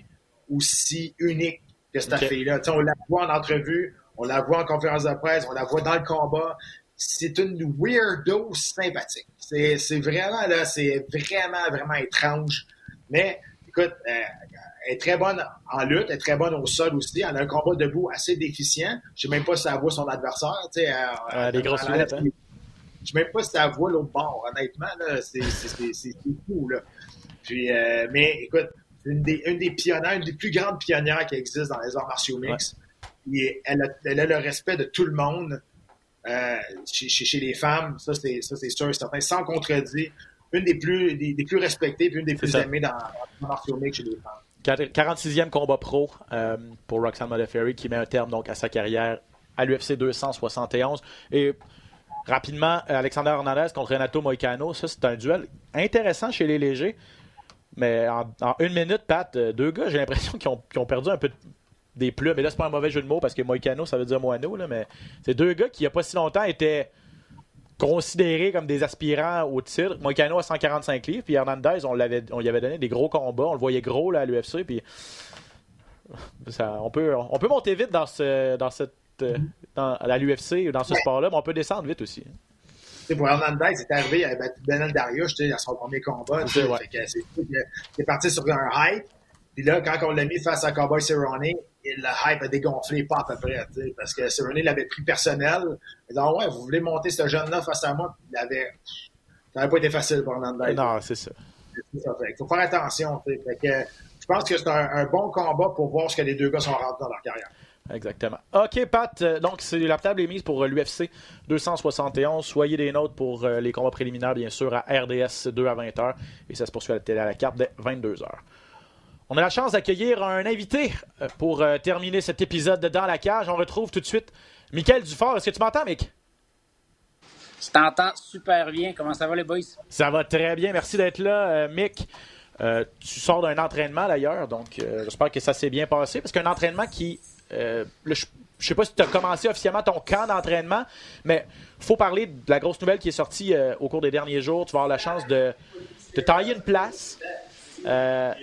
aussi unique que cette fille-là. On la voit en entrevue, on la voit en conférence de presse, on la voit dans le combat. C'est une weirdo sympathique. C'est vraiment, là, c'est vraiment, vraiment étrange. Mais, écoute, euh, elle est très bonne en lutte, elle est très bonne au sol aussi. Elle a un combat debout assez déficient. Je ne sais même pas si elle voit son adversaire. Tu sais, des grosses lunettes, hein? Je sais même pas si elle voit l'autre bord, honnêtement. C'est fou. Là. Puis, euh, mais écoute, une des, une des pionnières, une des plus grandes pionnières qui existent dans les arts martiaux mix. Et elle, a, elle a le respect de tout le monde euh, chez, chez, les femmes. Ça, c'est sûr et certain. Sans contredire, une des plus, des, plus respectées puis une des plus aimées dans, dans les arts martiaux mix chez les femmes. 46e combat pro euh, pour Roxanne Modafferi qui met un terme donc à sa carrière à l'UFC 271. Et rapidement, Alexander Hernandez contre Renato Moicano, ça c'est un duel intéressant chez les légers. Mais en, une minute, Pat, euh, deux gars, j'ai l'impression qu'ils ont, perdu un peu des plumes. Mais là, c'est pas un mauvais jeu de mots parce que Moicano, ça veut dire moineau, là, mais c'est deux gars qui, il n'y a pas si longtemps, étaient considérés comme des aspirants au titre. Moicano a 145 livres, puis Hernandez, on, l'avait, on lui avait donné des gros combats, on le voyait gros là, à l'UFC, puis ça, on, peut, on peut monter vite dans, ce, dans cette, euh, dans, à l'UFC ou dans ce sport-là, mais on peut descendre vite aussi. pour Hernandez, c'est arrivé, il avait battu Benel Darius à son premier combat. C'est, il est parti sur un hype. Puis là, quand on l'a mis face à Cowboy Cerrone, le hype a dégonflé pas à peu près, parce que Cerrone l'avait pris personnel. Il dit, ah ouais, vous voulez monter ce jeune-là face à moi? il avait, ça n'avait pas été facile pour Hernandez. Non, c'est ça. Il faut faire attention. Fait que, je pense que c'est un, bon combat pour voir ce que les deux gars sont rentrés dans leur carrière. Exactement. OK, Pat. Euh, donc, c'est la table est mise pour euh, l'UFC 271. Soyez des nôtres pour euh, les combats préliminaires, bien sûr, à RDS 2 à 20h. Et ça se poursuit à la télé à la carte dès 22h. On a la chance d'accueillir un invité euh, pour euh, terminer cet épisode de Dans la cage. On retrouve tout de suite Michael Dufort. Est-ce que tu m'entends, Mick? Je t'entends super bien. Comment ça va, les boys? Ça va très bien. Merci d'être là, euh, Mick. tu sors d'un entraînement d'ailleurs, donc j'espère que ça s'est bien passé. Parce qu'un entraînement qui. je ne sais pas si tu as commencé officiellement ton camp d'entraînement, mais il faut parler de la grosse nouvelle qui est sortie au cours des derniers jours. Tu vas avoir la chance de, de tailler une place à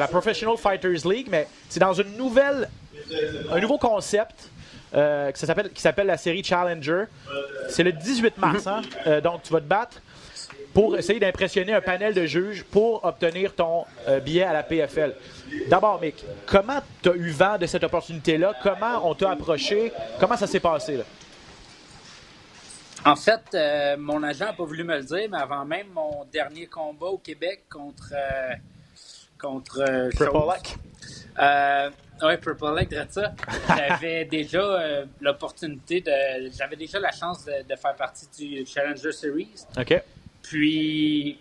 la Professional Fighters League, mais c'est dans une nouvelle, un nouveau concept. euh, qui s'appelle la série Challenger. C'est le 18 mars, hein? Euh, donc tu vas te battre pour essayer d'impressionner un panel de juges pour obtenir ton euh, billet à la PFL. D'abord, Mick, comment tu as eu vent de cette opportunité-là? Comment on t'a approché? Comment ça s'est passé? En fait, euh, mon agent n'a pas voulu me le dire, mais avant même mon dernier combat au Québec contre. euh, contre euh, Lock? Euh, ouais, Purple Lake, dirais ça. J'avais déjà l'opportunité de. J'avais déjà la chance de, de faire partie du Challenger Series. OK. Puis,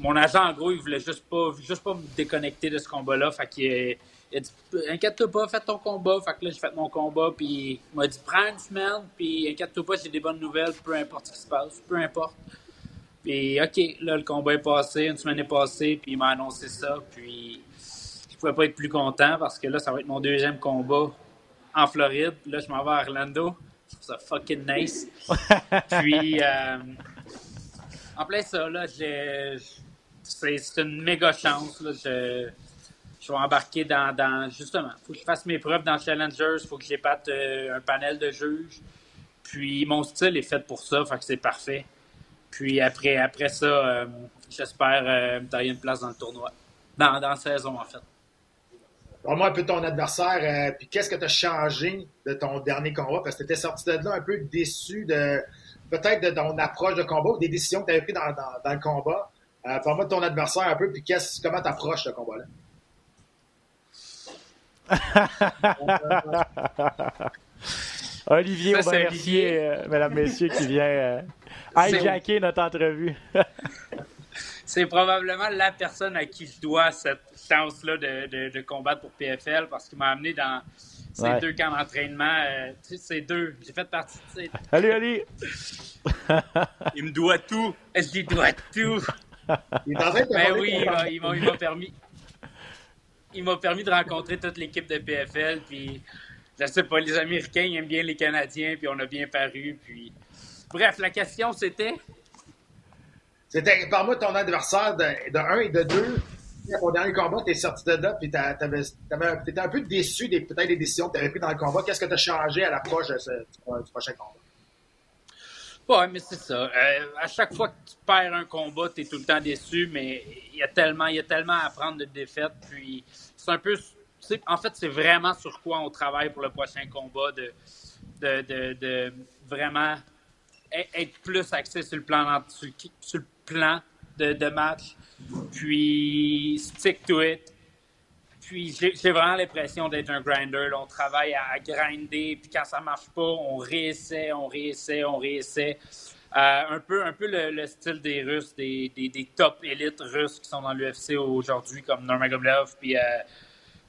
mon agent, en gros, il voulait juste pas, juste pas me déconnecter de ce combat-là. Fait qu'il il a dit Inquiète-toi pas, fais ton combat. Fait que là, j'ai fait mon combat. Puis, il m'a dit Prends une semaine. Puis, inquiète-toi pas, j'ai des bonnes nouvelles. Peu importe ce qui se passe. Peu importe. Puis, OK, là, le combat est passé. Une semaine est passée. Puis, il m'a annoncé ça. Puis, je pouvais pas être plus content parce que là, ça va être mon deuxième combat en Floride. Puis là, je m'en vais à Orlando. Je trouve ça fucking nice. Puis, euh, en plein ça, là, j'ai- c'est c'est une méga chance. Là. Je, je vais embarquer dans, justement, faut que je fasse mes preuves dans le Challengers, faut que j'épate euh, un panel de juges. Puis mon style est fait pour ça, fait que c'est parfait. Puis après, après ça, euh, j'espère euh, me tailler une place dans le tournoi. Dans, la saison, en fait. Parle-moi un peu de ton adversaire, euh, puis qu'est-ce que tu as changé de ton dernier combat? Parce que tu étais sorti de là un peu déçu de peut-être de ton approche de combat ou des décisions que tu avais prises dans, dans- le combat. Euh, Parle-moi de ton adversaire un peu, puis comment tu approches ce combat-là? Olivier Ça, c'est Aubin-Mercier, Olivier. euh, mesdames, messieurs, qui vient euh, hijacker notre entrevue. C'est probablement la personne à qui je dois cette chance-là de, de- de combattre pour PFL parce qu'il m'a amené dans ces Ouais. deux camps d'entraînement. euh, ces deux. J'ai fait partie de ces Salut, Ali! Il me doit tout. Je lui dois tout? Il est en train de Ben oui, il m'a permis. Il m'a permis de rencontrer toute l'équipe de PFL. Puis, je sais pas, les Américains ils aiment bien les Canadiens. Puis, on a bien paru. Puis, bref, la question c'était? C'était, parle-moi de ton adversaire de, de 1 et de 2. Au dernier combat, tu es sorti de là, puis tu étais un peu déçu des peut-être des décisions que tu avais prises dans le combat. Qu'est-ce que tu as changé à l'approche du prochain combat? Ouais, mais c'est ça. Euh, à chaque fois que tu perds un combat, tu es tout le temps déçu, mais il y a tellement, il y a tellement à apprendre de défaites. Puis c'est un peu, en fait, c'est vraiment sur quoi on travaille pour le prochain combat, de, de, de, vraiment e- être plus axé sur le plan, sur le plan de, de match, puis stick to it. Puis j'ai vraiment l'impression d'être un grinder. On travaille à, grinder, puis quand ça marche pas, on réessaie, on réessaie, on réessaie. Euh, un peu, un peu le, le style des Russes, des, des, des top élites russes qui sont dans l'UFC aujourd'hui, comme Nurmagomedov, puis, euh,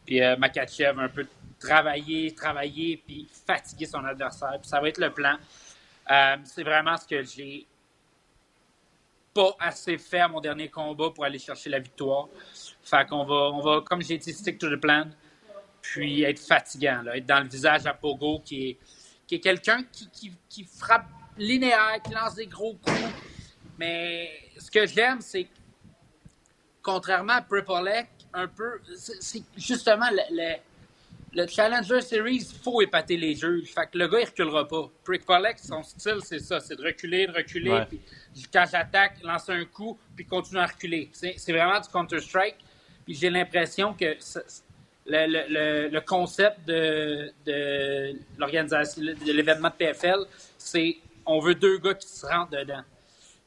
puis euh, Makachev, un peu travailler, travailler, puis fatiguer son adversaire. Puis ça va être le plan. Euh, C'est vraiment ce que j'ai pas assez fait à mon dernier combat pour aller chercher la victoire. Fait qu'on va, on va, comme j'ai dit, stick to the plan, puis être fatigant, là, être dans le visage à Pogo, qui est, qui est quelqu'un qui, qui, qui frappe linéaire, qui lance des gros coups. Mais ce que j'aime, c'est que, contrairement à Pripolek, un peu, c'est justement le, le, le Challenger Series, il faut épater les juges. Fait que le gars, il reculera pas. Pripolek, son style, c'est ça, c'est de reculer, de reculer, Ouais. puis quand j'attaque, lancer un coup, puis continuer à reculer. C'est vraiment du Counter-Strike. Puis j'ai l'impression que ça- le, le- le- le concept de, de l'organisation, de l'événement de PFL, c'est on veut deux gars qui se rentrent dedans.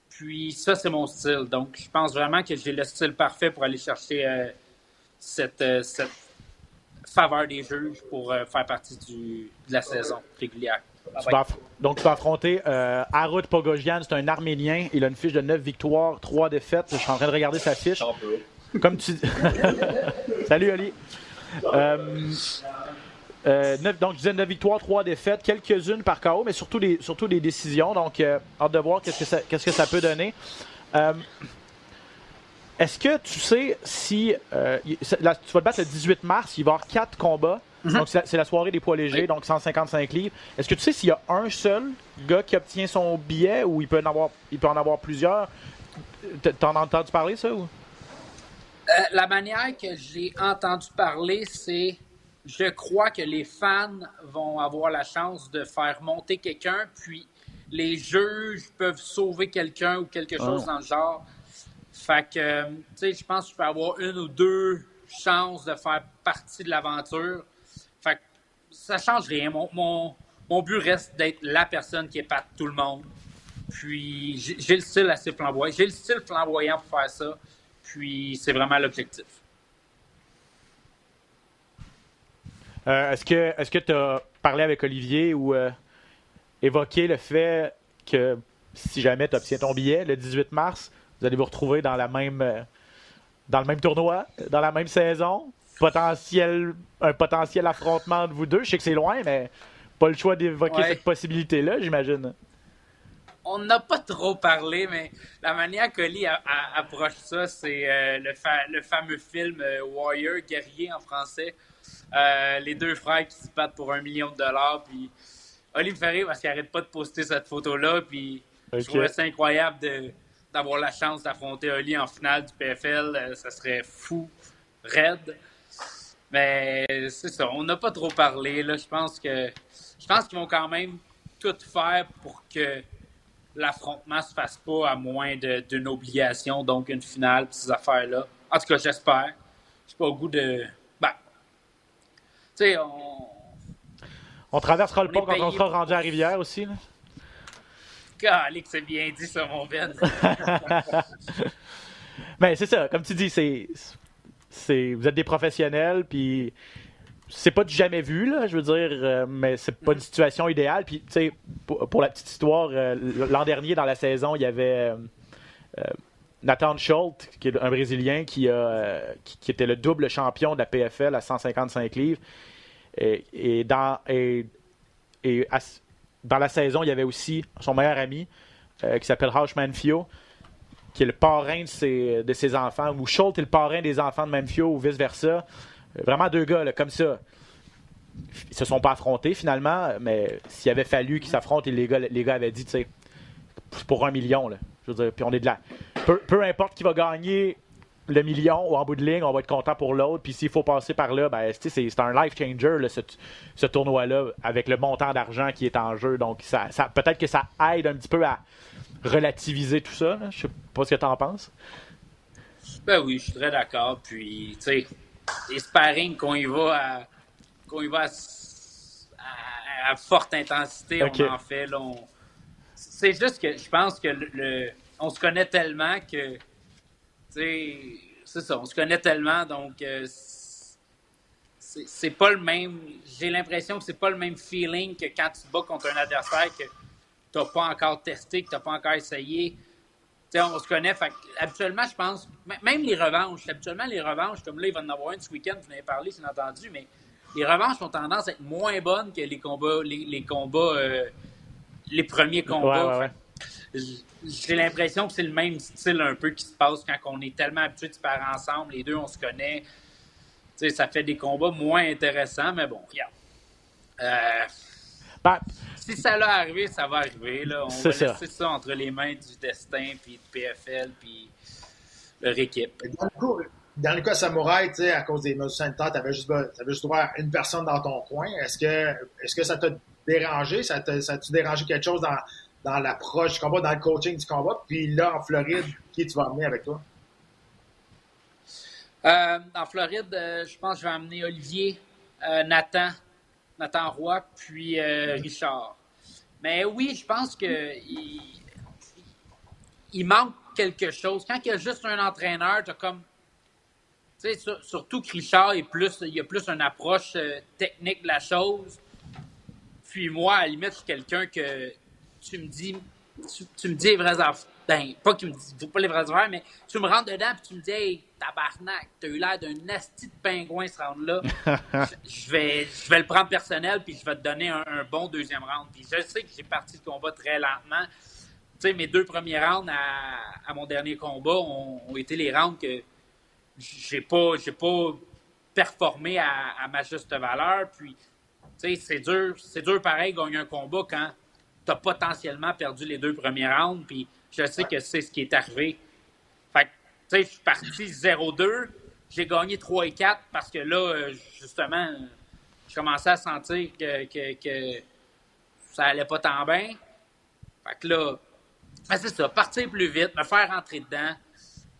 Puis ça, c'est mon style. Donc, je pense vraiment que j'ai le style parfait pour aller chercher euh, cette, euh, cette faveur des juges pour euh, faire partie du, de la saison régulière. Tu vas donc, tu vas affronter euh, Harut Pogosian, c'est un Arménien. Il a une fiche de 9 victoires, 3 défaites. Je suis en train de regarder sa fiche. Comme tu Salut, Ali. Euh, euh, neuf- donc, je disais 9 victoires, 3 défaites, quelques-unes par KO, mais surtout des, surtout des décisions. Donc, euh, hâte de voir qu'est-ce que ça, qu'est-ce que ça peut donner. Euh, est-ce que tu sais si. euh, là, tu vas te battre le 18 mars, il va y avoir 4 combats. Donc, c'est la, soirée des poids légers, Oui. donc 155 livres. Est-ce que tu sais s'il y a un seul gars qui obtient son billet ou il peut en avoir, il peut en avoir plusieurs? T'en as entendu parler, ça ou? Euh, la manière que j'ai entendu parler, c'est je crois que les fans vont avoir la chance de faire monter quelqu'un, puis les juges peuvent sauver quelqu'un ou quelque chose dans le genre. Fait que, tu sais, je pense que je peux avoir une ou deux chances de faire partie de l'aventure. Fait que ça change rien. Mon, mon, mon but reste d'être la personne qui épate tout le monde. Puis j'ai le style assez flamboyant. J'ai le style flamboyant pour faire ça. Puis c'est vraiment l'objectif. Euh, est-ce que est-ce que tu as parlé avec Olivier ou euh, évoqué le fait que si jamais tu obtiens ton billet le 18 mars, vous allez vous retrouver dans la même euh, dans le même tournoi, dans la même saison, potentiel un potentiel affrontement de vous deux? Je sais que c'est loin, mais pas le choix d'évoquer cette possibilité-là, j'imagine. On n'a pas trop parlé, mais la manière qu'Oli approche ça, c'est le, le, fameux film Warrior, guerrier en français, euh, les deux frères qui se battent pour un million de dollars. Puis Oli me parce qu'il arrête pas de poster cette photo-là. Puis je trouvais ça incroyable d'avoir la chance d'affronter Oli en finale du PFL. Euh, ça serait fou, raide. Mais c'est ça, on n'a pas trop parlé. Là. Je pense que je pense qu'ils vont quand même tout faire pour que l'affrontement se fasse pas à moins d'une obligation, donc une finale, ces affaires-là. En tout cas, j'espère. Je pas au goût de on... On traversera le pont quand on sera rendu à Rivière aussi. Là. c'est bien dit ça, mon Ben. Mais c'est ça, comme tu dis, c'est, c'est, vous êtes des professionnels, puis c'est pas du jamais vu, là, je veux dire, euh, mais c'est pas une situation idéale. Puis, tu sais, pour, la petite histoire, euh, l'an dernier, dans la saison, il y avait euh, Nathan Schultz, qui est un Brésilien qui, a, qui, était le double champion de la PFL à 155 livres. Et, dans, et, dans la saison, il y avait aussi son meilleur ami qui s'appelle Rausch Manfio, qui est le parrain de ses, de ses enfants, ou Schultz est le parrain des enfants de Manfio, ou vice-versa. Vraiment deux gars comme ça. Ils se sont pas affrontés finalement, mais s'il avait fallu qu'ils s'affrontent, les gars, les gars avaient dit, tu sais, pour un million. Là. Je veux dire, puis on est de là. Peu, importe qui va gagner le million ou en bout de ligne, on va être content pour l'autre. Puis s'il faut passer par là, ben, c'est un life changer, ce, tournoi-là, avec le montant d'argent qui est en jeu. Donc, ça, peut-être que ça aide un petit peu à relativiser tout ça. Je sais pas ce que tu en penses. Ben oui, je suis très d'accord. Puis, tu sais, les sparring qu'on y va à, qu'on y va à, forte intensité, on en fait. Là, c'est juste que je pense que le, on se connaît tellement que, c'est ça, on se connaît tellement, donc euh, c'est pas le même. J'ai l'impression que c'est pas le même feeling que quand tu te bats contre un adversaire que t'as pas encore testé, que t'as pas encore essayé. On se connaît. Fait, habituellement, je pense, même les revanches, habituellement, les revanches, comme là, il va en avoir une ce week-end, vous en avez parlé, c'est entendu, mais les revanches ont tendance à être moins bonnes que les combats, les, combats euh, les premiers combats. J'ai l'impression que c'est le même style un peu qui se passe quand on est tellement habitué de se faire ensemble. Les deux, on se connaît. ça fait des combats moins intéressants, mais bon, regarde. Euh, si ça l'a arrivé, ça va arriver. Là. On va ça. laisser ça entre les mains du destin, puis du PFL, puis leur équipe. Dans le cas, Samouraï, à cause des mesures sanitaires, tu avais juste, juste une personne dans ton coin. Est-ce que, est-ce que ça t'a dérangé? Ça t'a-tu dérangé quelque chose dans, dans l'approche du combat, dans le coaching du combat? Puis là, en Floride, qui tu vas amener avec toi? Euh, en Floride, euh, je pense que je vais amener Olivier, euh, Nathan, Nathan Roy, puis Richard. Mais oui, je pense que il, manque quelque chose. Quand il y a juste un entraîneur, tu comme. Tu sais, surtout que Richard est plus, il a plus une approche technique de la chose. Puis moi, à la limite, je suis quelqu'un que tu me dis, tu, me dis les vraies affaires. Ben, pas tu me dis pas les vraies affaires, mais tu me rentres dedans et tu me dis, hey, tabarnak, t'as eu l'air d'un asti de pingouin ce round-là. je, vais, je vais le prendre personnel puis je vais te donner un, bon deuxième round. Puis je sais que j'ai parti le combat très lentement. Tu sais, mes deux premiers rounds à, mon dernier combat ont, été les rounds que j'ai pas, j'ai pas performé à, à ma juste valeur. Puis c'est dur, c'est dur pareil gagner un combat quand tu as potentiellement perdu les deux premiers rounds, puis je sais que c'est ce qui est arrivé. Fait tu sais, je suis parti 0-2, j'ai gagné 3 et 4 parce que là, euh, justement, je commençais à sentir que, que, que ça allait pas tant bien. Fait que là, ben, c'est ça, partir plus vite, me faire rentrer dedans.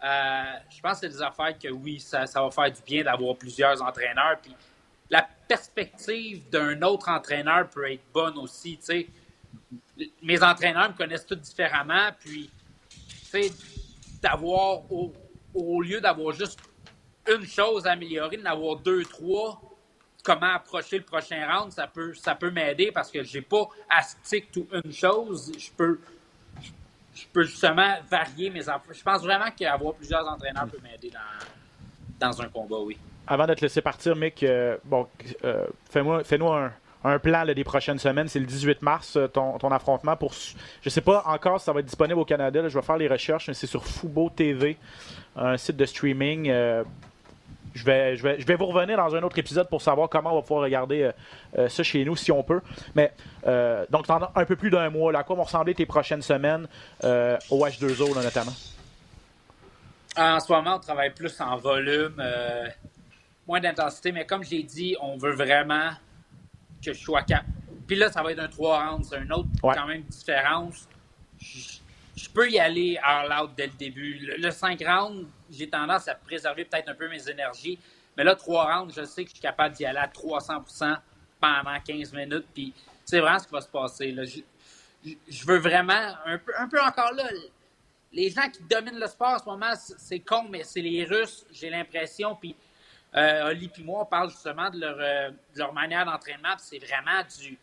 Euh, je pense que c'est des affaires que oui, ça, ça va faire du bien d'avoir plusieurs entraîneurs. Puis la perspective d'un autre entraîneur peut être bonne aussi. tu sais. Mes entraîneurs me connaissent tous différemment. Puis, tu sais, d'avoir, au, lieu d'avoir juste une chose à améliorer, d'en avoir deux, trois, comment approcher le prochain round, ça peut, m'aider parce que j'ai pas à stick to une chose. Je peux, justement varier mes emplois. Je pense vraiment qu'avoir plusieurs entraîneurs peut m'aider dans, dans un combat, oui. Avant de te laisser partir, Mick, euh, bon, euh, fais-moi, fais-nous un, un plan des prochaines semaines. C'est le 18 mars, euh, ton, affrontement. Pour, je sais pas encore si ça va être disponible au Canada. je vais faire les recherches, mais c'est sur Fubo TV, un site de streaming. euh, je vais, vous revenir dans un autre épisode pour savoir comment on va pouvoir regarder euh, ça chez nous, si on peut. Mais donc, dans un peu plus d'un mois, à quoi vont ressembler tes prochaines semaines au H2O, là, notamment? En ce moment, on travaille plus en volume, moins d'intensité, mais comme je l'ai dit, on veut vraiment que je sois capable. Puis là, ça va être un 3 rounds, c'est une autre Ouais. quand même différence. Je, je peux y aller all out dès le début. Le, le 5 rounds, j'ai tendance à préserver peut-être un peu mes énergies, mais là, 3 rounds, je sais que je suis capable d'y aller à 300% pendant 15 minutes, puis c'est vraiment ce qui va se passer. Là. Je, veux vraiment, un peu, un peu encore là, les gens qui dominent le sport en ce moment, c'est con, mais c'est les Russes, j'ai l'impression. Puis euh, Oli puis moi, on parle justement de leur, euh, manière d'entraînement. C'est vraiment du,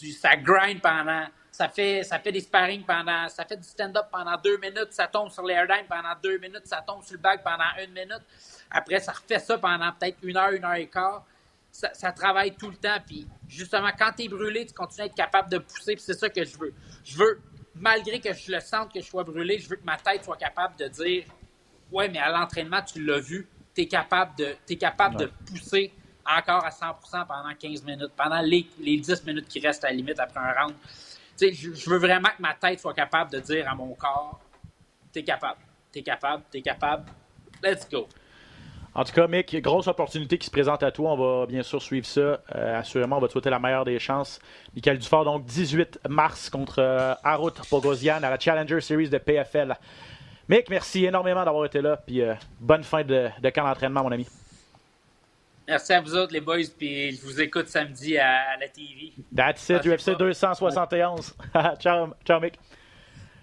du. Ça grind pendant. Ça fait, ça fait des sparring pendant. Ça fait du stand-up pendant deux minutes. Ça tombe sur l'airtime pendant deux minutes. Ça tombe sur le bac pendant une minute. Après, ça refait ça pendant peut-être une heure, une heure et quart. Ça, ça travaille tout le temps. Puis justement, quand tu es brûlé, tu continues à être capable de pousser. Puis c'est ça que je veux. Je veux, malgré que je le sente que je sois brûlé, je veux que ma tête soit capable de dire Ouais, mais à l'entraînement, tu l'as vu, tu es capable, de, t'es capable de pousser encore à 100% pendant 15 minutes, pendant les, les 10 minutes qui restent à la limite après un round. Je, je veux vraiment que ma tête soit capable de dire à mon corps T'es capable, t'es capable, t'es capable, let's go. En tout cas, Mick, grosse opportunité qui se présente à toi. On va bien sûr suivre ça. Euh, assurément, on va te souhaiter la meilleure des chances. Michael Dufort, donc 18 mars contre euh, Harut Pogosian à la Challenger Series de PFL. Mick, merci énormément d'avoir été là. Puis euh, bonne fin de, de camp d'entraînement, mon ami. Merci à vous autres, les boys, puis je vous écoute samedi à, à la TV. That's it, Ah, UFC pas. 271. ciao, ciao, Mick.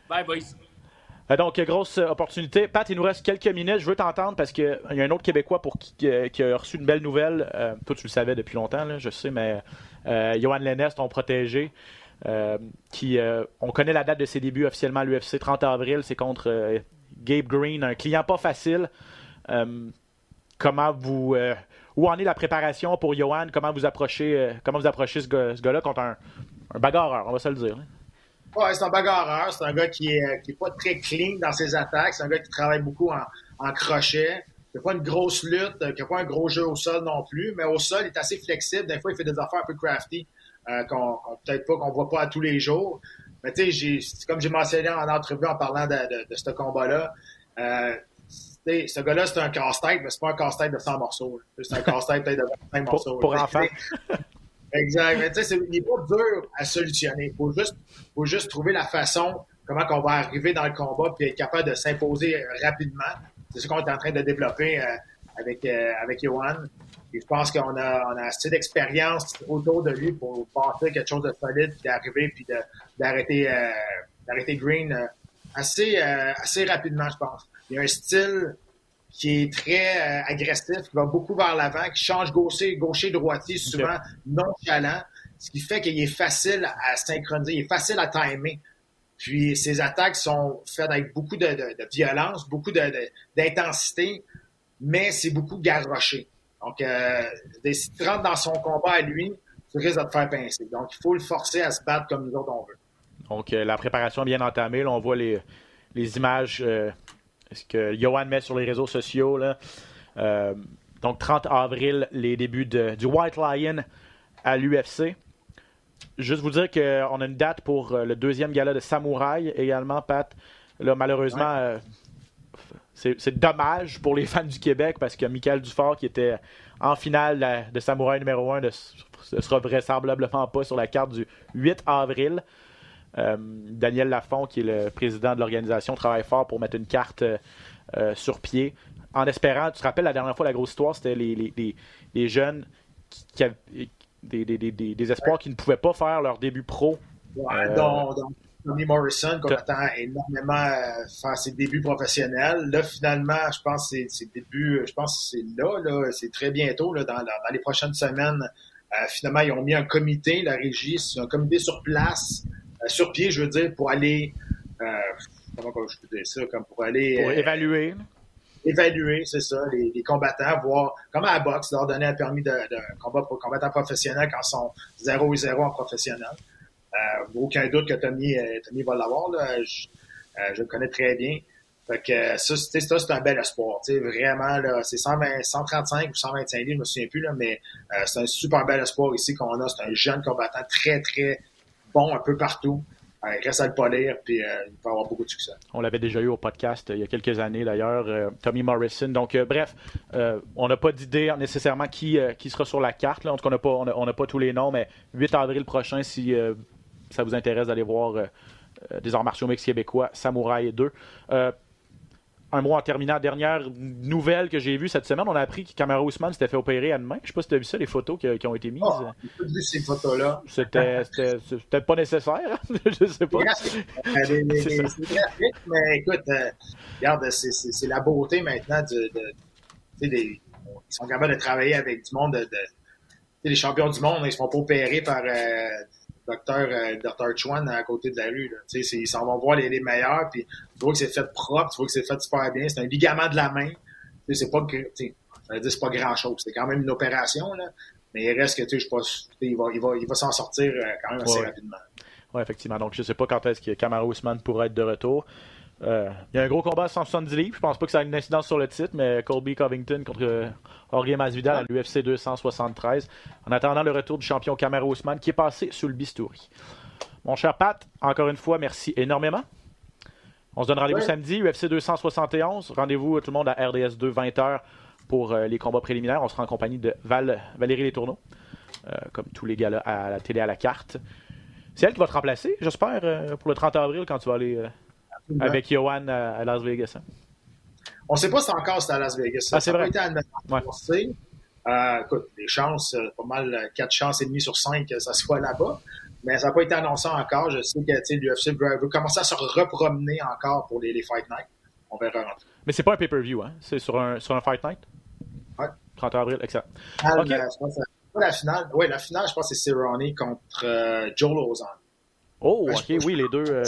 Bye, boys. Euh, Donc, grosse euh, opportunité. Pat, il nous reste quelques minutes. Je veux t'entendre parce qu'il y a un autre Québécois pour qui, qui, a reçu une belle nouvelle. Euh, toi, tu le savais depuis longtemps, là, je sais, mais euh, Johan Lennes, ton protégé, qui, euh, on connaît la date de ses débuts officiellement à l'UFC, 30 avril. C'est contre euh, Gabe Green, un client pas facile. Euh, comment vous. euh, où en est la préparation pour Johan? Comment vous approchez, euh, comment vous approchez ce, gars- gars-là contre un, bagarreur, on va se le dire. Ouais, c'est un bagarreur. C'est un gars qui est, euh, qui est pas très clean dans ses attaques. C'est un gars qui travaille beaucoup en, crochet. Il n'a pas une grosse lutte, euh, qui n'a pas un gros jeu au sol non plus, mais au sol, il est assez flexible. Des fois, il fait des affaires un peu crafty, euh, qu'on, qu'on- peut-être pas qu'on voit pas à tous les jours. Mais tu sais, comme j'ai mentionné en entrevue en parlant de, de, de ce combat-là, euh, ce gars-là, c'est un casse-tête, mais c'est pas un casse-tête de 100 morceaux. C'est un casse-tête peut-être de 25 morceaux. Pour, enfants. Exact. Mais tu sais, c'est- il n'est pas dur à solutionner. Il faut juste, faut juste trouver la façon comment on va arriver dans le combat puis être capable de s'imposer euh, rapidement. C'est ce qu'on est en train de développer euh, avec, euh, avec Johan. Et je pense qu'on a, on a assez d'expérience autour de lui pour bâtir quelque chose de solide puis d'arriver puis de- d'arrêter euh, d'arrêter Green euh, assez, euh, assez rapidement, je pense. Il y a un style qui est très euh, agressif, qui va beaucoup vers l'avant, qui change gaucher, gaucher, droitier, souvent nonchalant, ce qui fait qu'il est facile à synchroniser, il est facile à timer. Puis ses attaques sont faites avec beaucoup de, de- de violence, beaucoup de- d'intensité, mais c'est beaucoup garroché. Donc, euh, si tu rentres dans son combat à lui, tu risques de te faire pincer. Donc, il faut le forcer à se battre comme nous autres on veut. Donc, euh, la préparation est bien entamée. Là, on voit les, les images euh, ce que Johan met sur les réseaux sociaux. Là. Donc, 30 avril, les débuts de- du White Lion à l'UFC. Juste vous dire qu'on a une date pour le deuxième gala de Samouraï également, Pat. Là, malheureusement, c'est dommage pour les fans du Québec parce que Michael Dufort, qui était en finale de Samouraï numéro 1, ne sera vraisemblablement pas sur la carte du 8 avril. Euh, Daniel Lafont, qui est le président de l'organisation, travaille fort pour mettre une carte euh, sur pied. En espérant, tu te rappelles la dernière fois, la grosse histoire, c'était les, jeunes qui, avaient des, espoirs qui ne pouvaient pas faire leur début pro. Tommy Morrison, qu'on attend énormément à faire ses débuts professionnels. Là, finalement, je pense que ses débuts, je pense que c'est là, là c'est très bientôt, là, dans, les prochaines semaines. Euh, finalement, ils ont mis un comité, la régie, c'est un comité sur place, euh, sur pied, je veux dire, pour aller, euh, comment je peux dire ça, comme pour aller... Pour évaluer. Évaluer, c'est ça, les, combattants, voir, comme à la boxe, leur donner un permis de, de combat pour combattants professionnels quand ils sont 0 et 0 en professionnel. Euh, aucun doute que Tommy, euh, Tommy va l'avoir. Je, euh, je, le connais très bien. Fait que ça, c'est un bel espoir. Vraiment, c'est 135 ou 125 livres, je me souviens plus, là, mais c'est un super bel espoir ici qu'on a. C'est un jeune combattant très, très bon un peu partout. il reste à le polir, puis il peut avoir beaucoup de succès. On l'avait déjà eu au podcast il y a quelques années d'ailleurs, Tommy Morrison. Donc, bref, on n'a pas d'idée nécessairement qui, qui sera sur la carte. Là. En tout cas, on n'a pas, on pas tous les noms, mais 8 avril prochain, si ça vous intéresse d'aller voir euh, euh, des arts martiaux mix québécois, Samouraï 2. Euh, un mot en terminant. Dernière nouvelle que j'ai vue cette semaine, on a appris que Camara Ousmane s'était fait opérer à demain. Je ne sais pas si tu as vu ça, les photos qui, ont été mises. Oh, vu ces photos-là. C'était peut-être pas nécessaire. je sais pas. C'est graphique, mais écoute, regarde, c'est la beauté maintenant de, ils sont capables de travailler avec du monde de, les champions du monde, ils se font pas opérer par docteur, euh, docteur Chuan à côté de la rue. Là. Ils s'en vont voir les, meilleurs, puis tu vois que c'est fait propre, tu vois que c'est fait super bien. C'est un ligament de la main. C'est pas, c'est pas grand-chose. C'est quand même une opération, là. mais il reste que je pense, il va, il va, il va s'en sortir euh, quand même assez rapidement. Oui, effectivement. Donc, je sais pas quand est-ce que Camaro Ousmane pourrait être de retour. Euh, il y a un gros combat à 170 livres. Je pense pas que ça a une incidence sur le titre, mais Colby Covington contre euh, Jorge Masvidal à l'UFC 273. En attendant le retour du champion Camaro Ousmane qui est passé sous le bistouri. Mon cher Pat, encore une fois, merci énormément. On se donne rendez-vous samedi, UFC 271. Rendez-vous tout le monde à RDS 2, 20h pour euh, les combats préliminaires. On sera en compagnie de Val, Valérie Letourneau, comme tous les gars là à la télé à la carte. C'est elle qui va te remplacer, j'espère, pour le 30 avril quand tu vas aller avec Johan à, Las Vegas. Hein. On ne sait pas si encore c'est à Las Vegas. Ah, c'est vrai. Pas été euh, écoute, les chances, euh, pas mal 4 euh, chances et demie sur 5 que ça soit là-bas. Mais ça n'a pas été annoncé encore. Je sais que l'UFC veut, veut, commencer à se repromener encore pour les, Fight Night. On verra rentrer. Mais c'est pas un pay-per-view, hein? C'est sur un, sur un Fight Night? Ouais. 30 avril, excellent. Ah, okay. je pense la finale. Oui, la finale, je pense que c'est Cerrone contre Joe Lozon. Oh, ok, oui, les deux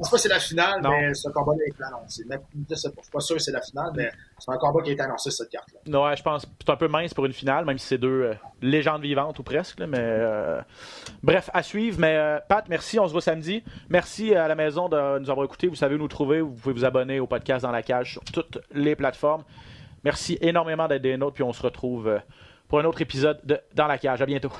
pense pas que c'est la finale, mais ce combat-là est annoncé. Je pas, suis pas sûr que c'est la finale, mais c'est un combat qui a été annoncé, cette carte-là. Ouais, je pense que c'est un peu mince pour une finale, même si c'est deux euh, légendes vivantes ou presque. mais euh, Bref, à suivre. Mais euh, Pat, merci, on se voit samedi. Merci à la maison de nous avoir écoutés. Vous savez où nous trouver. Vous pouvez vous abonner au podcast Dans la Cage sur toutes les plateformes. Merci énormément d'être des nôtres, puis on se retrouve pour un autre épisode de Dans la Cage. À bientôt.